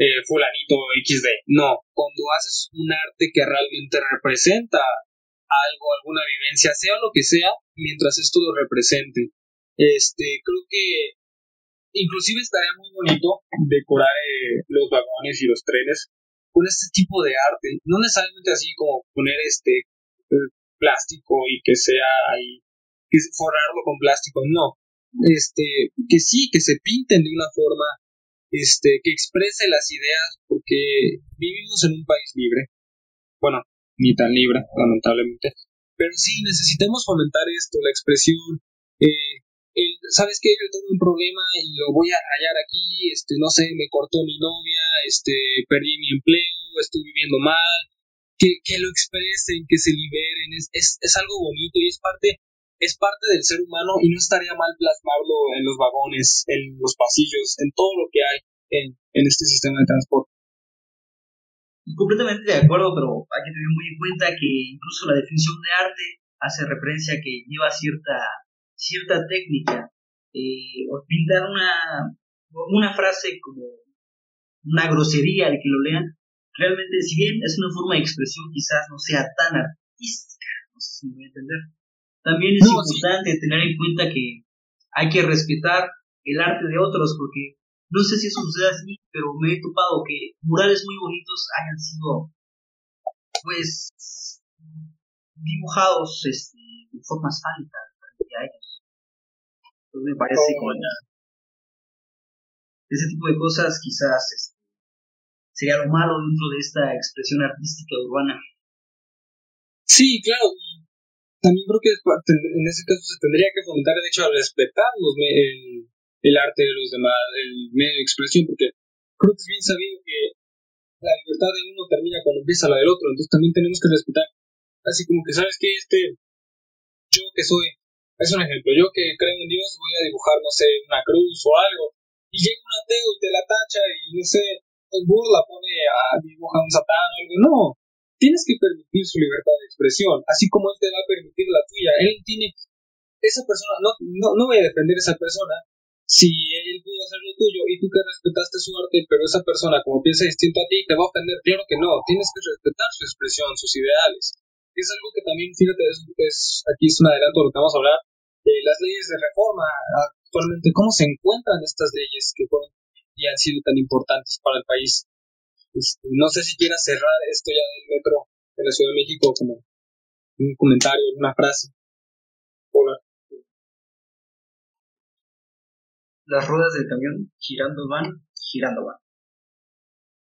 eh, fulanito XD, no, cuando haces un arte que realmente representa algo, alguna vivencia, sea lo que sea, mientras esto lo represente. Este, creo que Inclusive estaría muy bonito decorar eh, los vagones y los trenes con este tipo de arte, no necesariamente así como poner este eh, plástico y que sea ahí, forrarlo con plástico, no, este, que sí, que se pinten de una forma, este, que exprese las ideas, porque vivimos en un país libre, bueno, ni tan libre, lamentablemente, pero sí necesitamos fomentar esto, la expresión, eh, ¿sabes qué? Yo tengo un problema y lo voy a rayar aquí, este, no sé, me cortó mi novia, este, perdí mi empleo, estoy viviendo mal, que, que lo expresen, que se liberen, es, es, es algo bonito y es parte, es parte del ser humano y no estaría mal plasmarlo en los vagones, en los pasillos, en todo lo que hay en, este sistema de transporte. Completamente de acuerdo, pero hay que tener muy en cuenta que incluso la definición de arte hace referencia a que lleva cierta cierta técnica, eh, pintar una, una frase como una grosería al que lo lean, realmente, si bien es una forma de expresión, quizás no sea tan artística, no sé si me voy a entender. También es importante tener en cuenta que hay que respetar el arte de otros, porque no sé si eso sucede así, pero me he topado que murales muy bonitos hayan sido, pues, dibujados este, de formas fálicas a ellos. Entonces me parece que ese tipo de cosas quizás este, sería lo malo dentro de esta expresión artística urbana. Sí, claro. También creo que en ese caso se tendría que fomentar el hecho de respetar el, el arte de los demás, el medio de expresión, porque creo que es bien sabido que la libertad de uno termina cuando empieza la del otro, entonces también tenemos que respetar. Así como que, ¿sabes que Este, yo que soy, es un ejemplo, yo que creo en Dios voy a dibujar, no sé, una cruz o algo, y llega un ateo y te la tacha y no sé, burla pone a dibujar un satán o algo, no, tienes que permitir su libertad de expresión, así como él te va a permitir la tuya, él tiene, esa persona, no, no, voy a defender a esa persona, si él pudo hacer lo tuyo y tú que respetaste su arte, pero esa persona como piensa distinto a ti te va a ofender, claro que no, tienes que respetar su expresión, sus ideales. Es algo que también, fíjate, es, aquí es un adelanto de lo que vamos a hablar, de las leyes de reforma actualmente, cómo se encuentran estas leyes que fueron y han sido tan importantes para el país. Este, no sé si quieras cerrar esto ya del metro de la Ciudad de México como un comentario, una frase. Hola. las ruedas del camión girando van, girando van.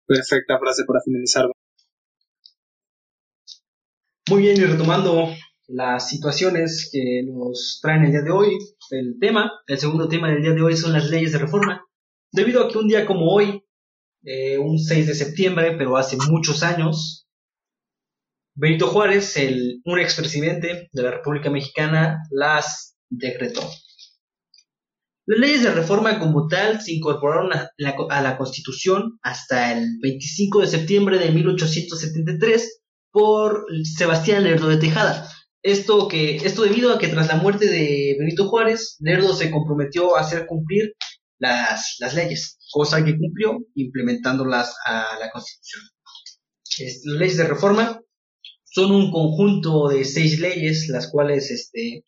Perfecta frase para finalizar. Muy bien, y retomando las situaciones que nos traen el día de hoy, el tema, el segundo tema del día de hoy son las leyes de reforma. Debido a que un día como hoy, eh, un 6 de septiembre, pero hace muchos años, Benito Juárez, el, un expresidente de la República Mexicana, las decretó. Las leyes de reforma como tal se incorporaron a la, Constitución hasta el 25 de septiembre de 1873 por Sebastián Lerdo de Tejada. Esto, que, esto debido a que tras la muerte de Benito Juárez, Lerdo se comprometió a hacer cumplir las, las leyes, cosa que cumplió implementándolas a la Constitución. las leyes de reforma son un conjunto de seis leyes, las cuales este,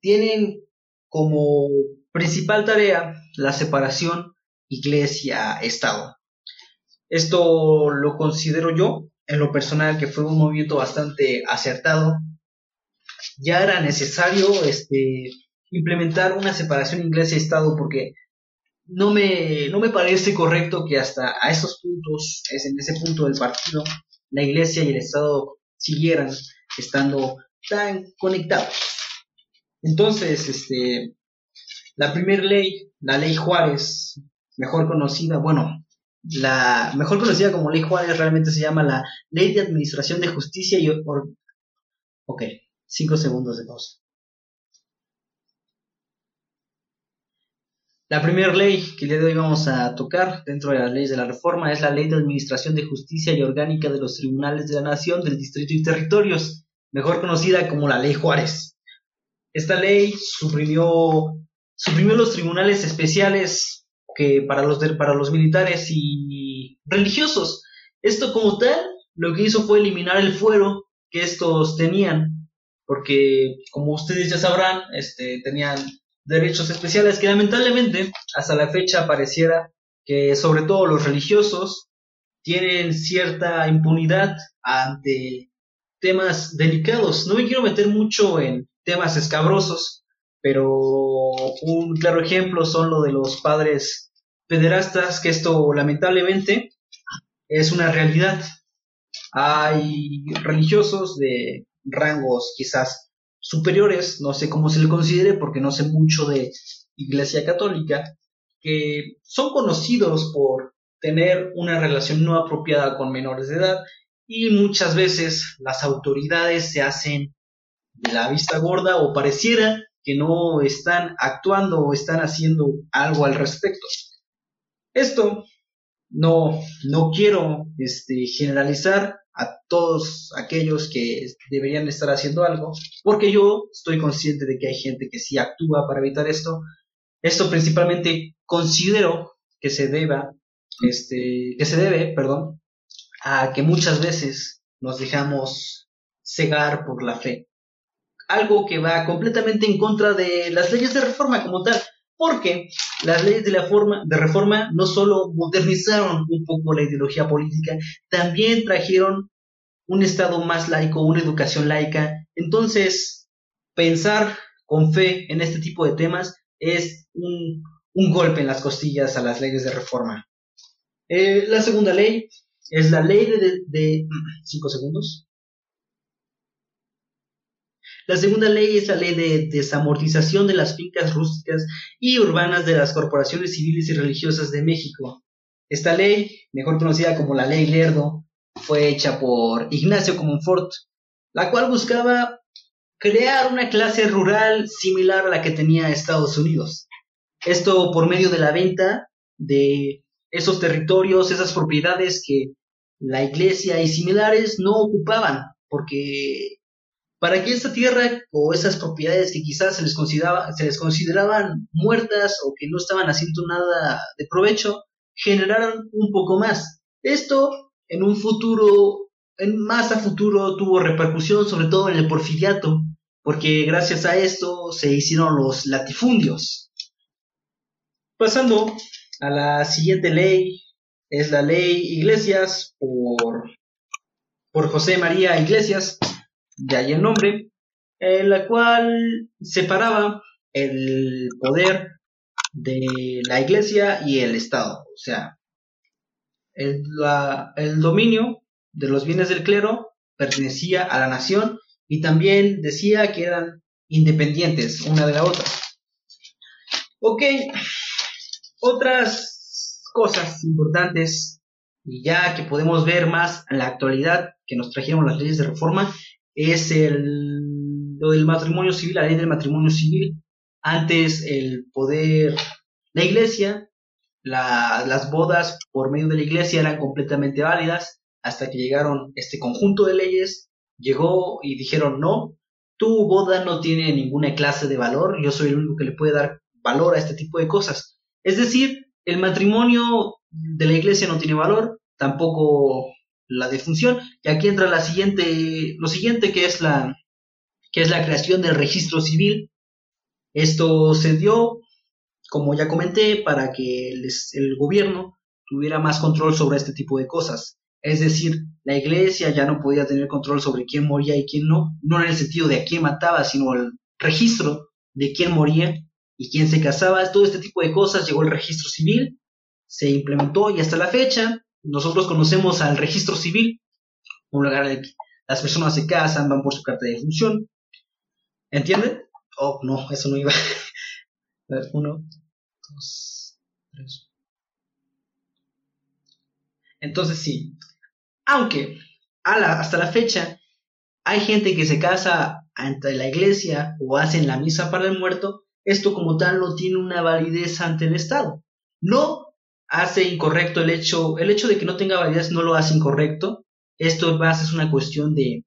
tienen como Principal tarea, la separación iglesia-estado. Esto lo considero yo, en lo personal, que fue un movimiento bastante acertado. Ya era necesario este, implementar una separación iglesia-estado porque no me, no me parece correcto que hasta a esos puntos, es en ese punto del partido, la iglesia y el Estado siguieran estando tan conectados. Entonces, este, la primera ley, la ley Juárez, mejor conocida, bueno, la mejor conocida como ley Juárez realmente se llama la Ley de Administración de Justicia y... Ok, cinco segundos de pausa. La primera ley que el día de vamos a tocar dentro de las leyes de la reforma es la Ley de Administración de Justicia y Orgánica de los Tribunales de la Nación, del Distrito y Territorios, mejor conocida como la Ley Juárez. Esta ley suprimió suprimió los tribunales especiales que para los, para los militares y religiosos. Esto como tal, lo que hizo fue eliminar el fuero que estos tenían, porque como ustedes ya sabrán, este, tenían derechos especiales que lamentablemente hasta la fecha pareciera que sobre todo los religiosos tienen cierta impunidad ante temas delicados. No me quiero meter mucho en temas escabrosos, pero un claro ejemplo son lo de los padres pederastas, que esto lamentablemente es una realidad. Hay religiosos de rangos quizás superiores, no sé cómo se le considere porque no sé mucho de Iglesia Católica, que son conocidos por tener una relación no apropiada con menores de edad y muchas veces las autoridades se hacen de la vista gorda o pareciera que no están actuando o están haciendo algo al respecto. Esto no, no quiero este, generalizar a todos aquellos que deberían estar haciendo algo, porque yo estoy consciente de que hay gente que sí actúa para evitar esto. Esto principalmente considero que se deba, este, que se debe, perdón, a que muchas veces nos dejamos cegar por la fe. Algo que va completamente en contra de las leyes de reforma como tal, porque las leyes de, la reforma no solo modernizaron un poco la ideología política, también trajeron un Estado más laico, una educación laica. Entonces, pensar con fe en este tipo de temas es un, golpe en las costillas a las leyes de reforma. Eh, la segunda ley es la ley de, de, cinco segundos. La segunda ley es la ley de desamortización de las fincas rústicas y urbanas de las corporaciones civiles y religiosas de México. Esta ley, mejor conocida como la ley Lerdo, fue hecha por Ignacio Comonfort, la cual buscaba crear una clase rural similar a la que tenía Estados Unidos. Esto por medio de la venta de esos territorios, esas propiedades que la iglesia y similares no ocupaban, porque para que esta tierra o esas propiedades que quizás se les, consideraban muertas o que no estaban haciendo nada de provecho, generaran un poco más. Esto en un futuro, en más a futuro, tuvo repercusión sobre todo en el porfiriato, porque gracias a esto se hicieron los latifundios. Pasando a la siguiente ley, es la ley Iglesias por, por José María Iglesias, de ahí el nombre, en la cual separaba el poder de la iglesia y el Estado. O sea, el, el dominio de los bienes del clero pertenecía a la nación y también decía que eran independientes una de la otra. Ok, otras cosas importantes y ya que podemos ver más en la actualidad que nos trajeron las leyes de reforma es el, lo del matrimonio civil, la ley del matrimonio civil. Antes el poder, la iglesia, las bodas por medio de la iglesia eran completamente válidas hasta que llegaron este conjunto de leyes, llegó y dijeron no, tu boda no tiene ninguna clase de valor, yo soy el único que le puede dar valor a este tipo de cosas. Es decir, el matrimonio de la iglesia no tiene valor, tampoco la defunción, y aquí entra la siguiente, lo siguiente que es la, que es la creación del registro civil. Esto se dio, como ya comenté, para que el gobierno tuviera más control sobre este tipo de cosas. Es decir, la iglesia ya no podía tener control sobre quién moría y quién no, no en el sentido de a quién mataba, sino el registro de quién moría y quién se casaba, todo este tipo de cosas, llegó el registro civil, se implementó y hasta la fecha nosotros conocemos al registro civil, un lugar en el que las personas se casan, van por su carta de función. ¿Entienden? Oh, no, eso no iba. [laughs] a ver, uno, dos, tres. Entonces sí, aunque hasta la fecha hay gente que se casa ante la iglesia o hacen la misa para el muerto, esto como tal no tiene una validez ante el Estado. No hace incorrecto el hecho, el hecho de que no tenga validez no lo hace incorrecto. Esto más es una cuestión de,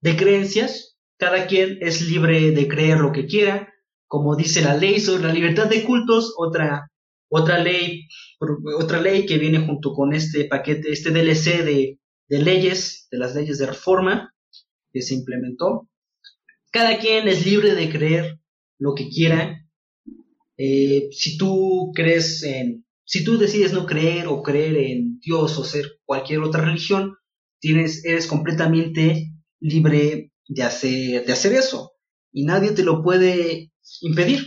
de creencias. Cada quien es libre de creer lo que quiera. Como dice la ley sobre la libertad de cultos, otra, otra ley, otra ley que viene junto con este paquete, este DLC de, de leyes, de las leyes de reforma que se implementó. Cada quien es libre de creer lo que quiera. Eh, si tú crees en, si tú decides no creer o creer en Dios o ser cualquier otra religión, tienes, eres completamente libre de hacer, de hacer eso y nadie te lo puede impedir.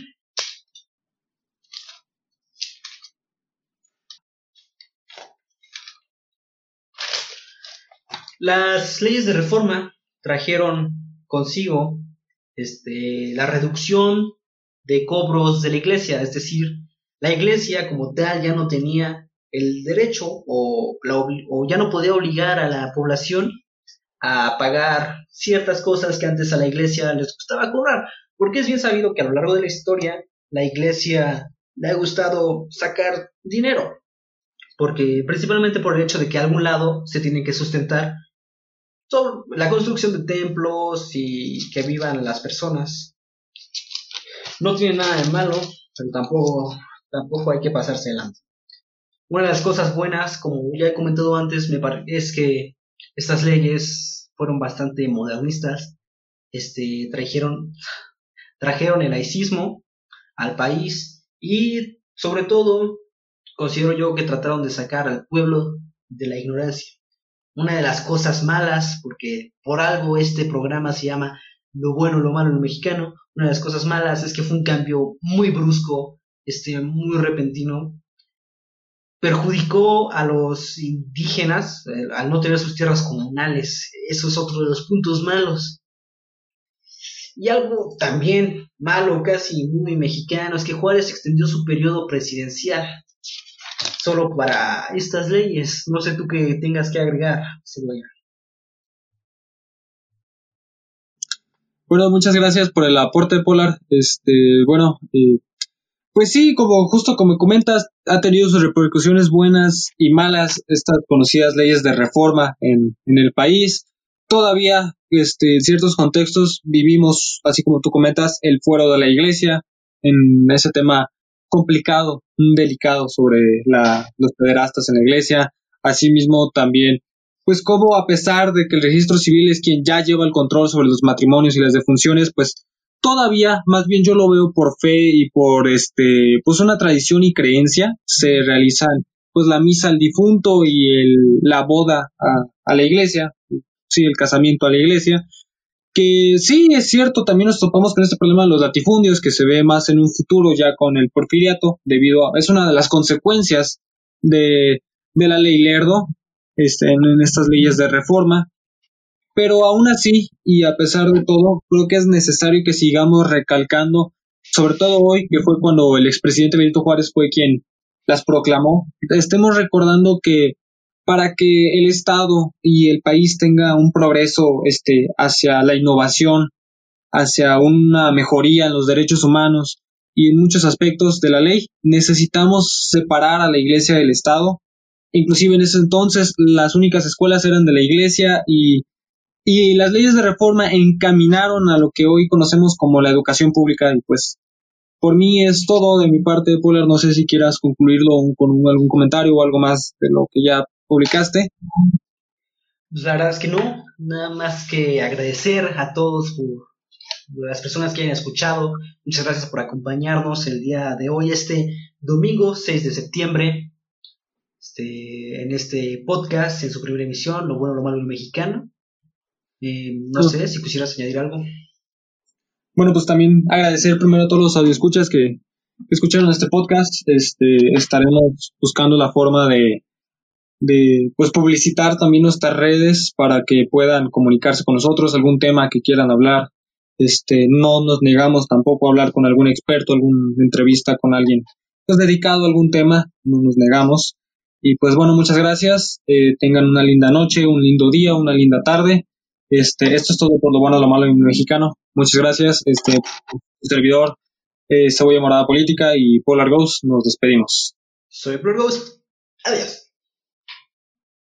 Las leyes de reforma trajeron consigo este, la reducción de cobros de la iglesia, es decir, la iglesia como tal ya no tenía el derecho o, o ya no podía obligar a la población a pagar ciertas cosas que antes a la iglesia les gustaba cobrar, porque es bien sabido que a lo largo de la historia la iglesia le ha gustado sacar dinero, porque principalmente por el hecho de que a algún lado se tiene que sustentar la construcción de templos y que vivan las personas. No tiene nada de malo, pero tampoco, tampoco hay que pasarse delante. Una de las cosas buenas, como ya he comentado antes, me es que estas leyes fueron bastante modernistas. Este, trajeron, trajeron el laicismo al país y sobre todo considero yo que trataron de sacar al pueblo de la ignorancia. Una de las cosas malas, porque por algo este programa se llama Lo bueno, lo malo lo mexicano, una de las cosas malas es que fue un cambio muy brusco, este, muy repentino, perjudicó a los indígenas eh, al no tener sus tierras comunales. Eso es otro de los puntos malos. Y algo también malo, casi muy mexicano, es que Juárez extendió su periodo presidencial solo para estas leyes. No sé tú qué tengas que agregar, Bueno, muchas gracias por el aporte, Polar. Este, bueno, eh, pues sí, como justo como comentas, ha tenido sus repercusiones buenas y malas estas conocidas leyes de reforma en, en el país. Todavía, este, en ciertos contextos vivimos, así como tú comentas, el fuero de la iglesia, en ese tema complicado, delicado sobre la, los pederastas en la iglesia. Asimismo, también, pues como a pesar de que el registro civil es quien ya lleva el control sobre los matrimonios y las defunciones, pues todavía, más bien yo lo veo por fe y por este, pues una tradición y creencia, se realizan pues la misa al difunto y el, la boda a, la iglesia, sí, el casamiento a la iglesia, que sí es cierto, también nos topamos con este problema de los latifundios, que se ve más en un futuro ya con el porfiriato, debido a, es una de las consecuencias de, de la ley Lerdo, este, en estas leyes de reforma, pero aún así, y a pesar de todo, creo que es necesario que sigamos recalcando, sobre todo hoy, que fue cuando el expresidente Benito Juárez fue quien las proclamó, estemos recordando que para que el Estado y el país tenga un progreso este, hacia la innovación, hacia una mejoría en los derechos humanos y en muchos aspectos de la ley, necesitamos separar a la Iglesia del Estado. Inclusive en ese entonces las únicas escuelas eran de la Iglesia y y las leyes de reforma encaminaron a lo que hoy conocemos como la educación pública y pues por mí es todo de mi parte, Polar. No sé si quieras concluirlo con algún comentario o algo más de lo que ya publicaste. Pues la verdad es que no, nada más que agradecer a todos por las personas que hayan escuchado. Muchas gracias por acompañarnos el día de hoy, este domingo 6 de septiembre, este, en este podcast, en su primera emisión, Lo bueno, lo malo y lo mexicano. Eh, no sé si quisieras añadir algo. Bueno, pues también agradecer primero a todos los audioscuchas que, que escucharon este podcast. Este, estaremos buscando la forma de, de pues publicitar también nuestras redes para que puedan comunicarse con nosotros, algún tema que quieran hablar. Este, no nos negamos tampoco a hablar con algún experto, alguna entrevista con alguien pues, dedicado a algún tema, no nos negamos. Y pues bueno, muchas gracias. Eh, tengan una linda noche, un lindo día, una linda tarde. Este, esto es todo por lo bueno, lo malo en mexicano. Muchas gracias. Este, servidor, eh, Cebolla Morada Política y Polar Ghost, nos despedimos. Soy Polar Ghost. Adiós.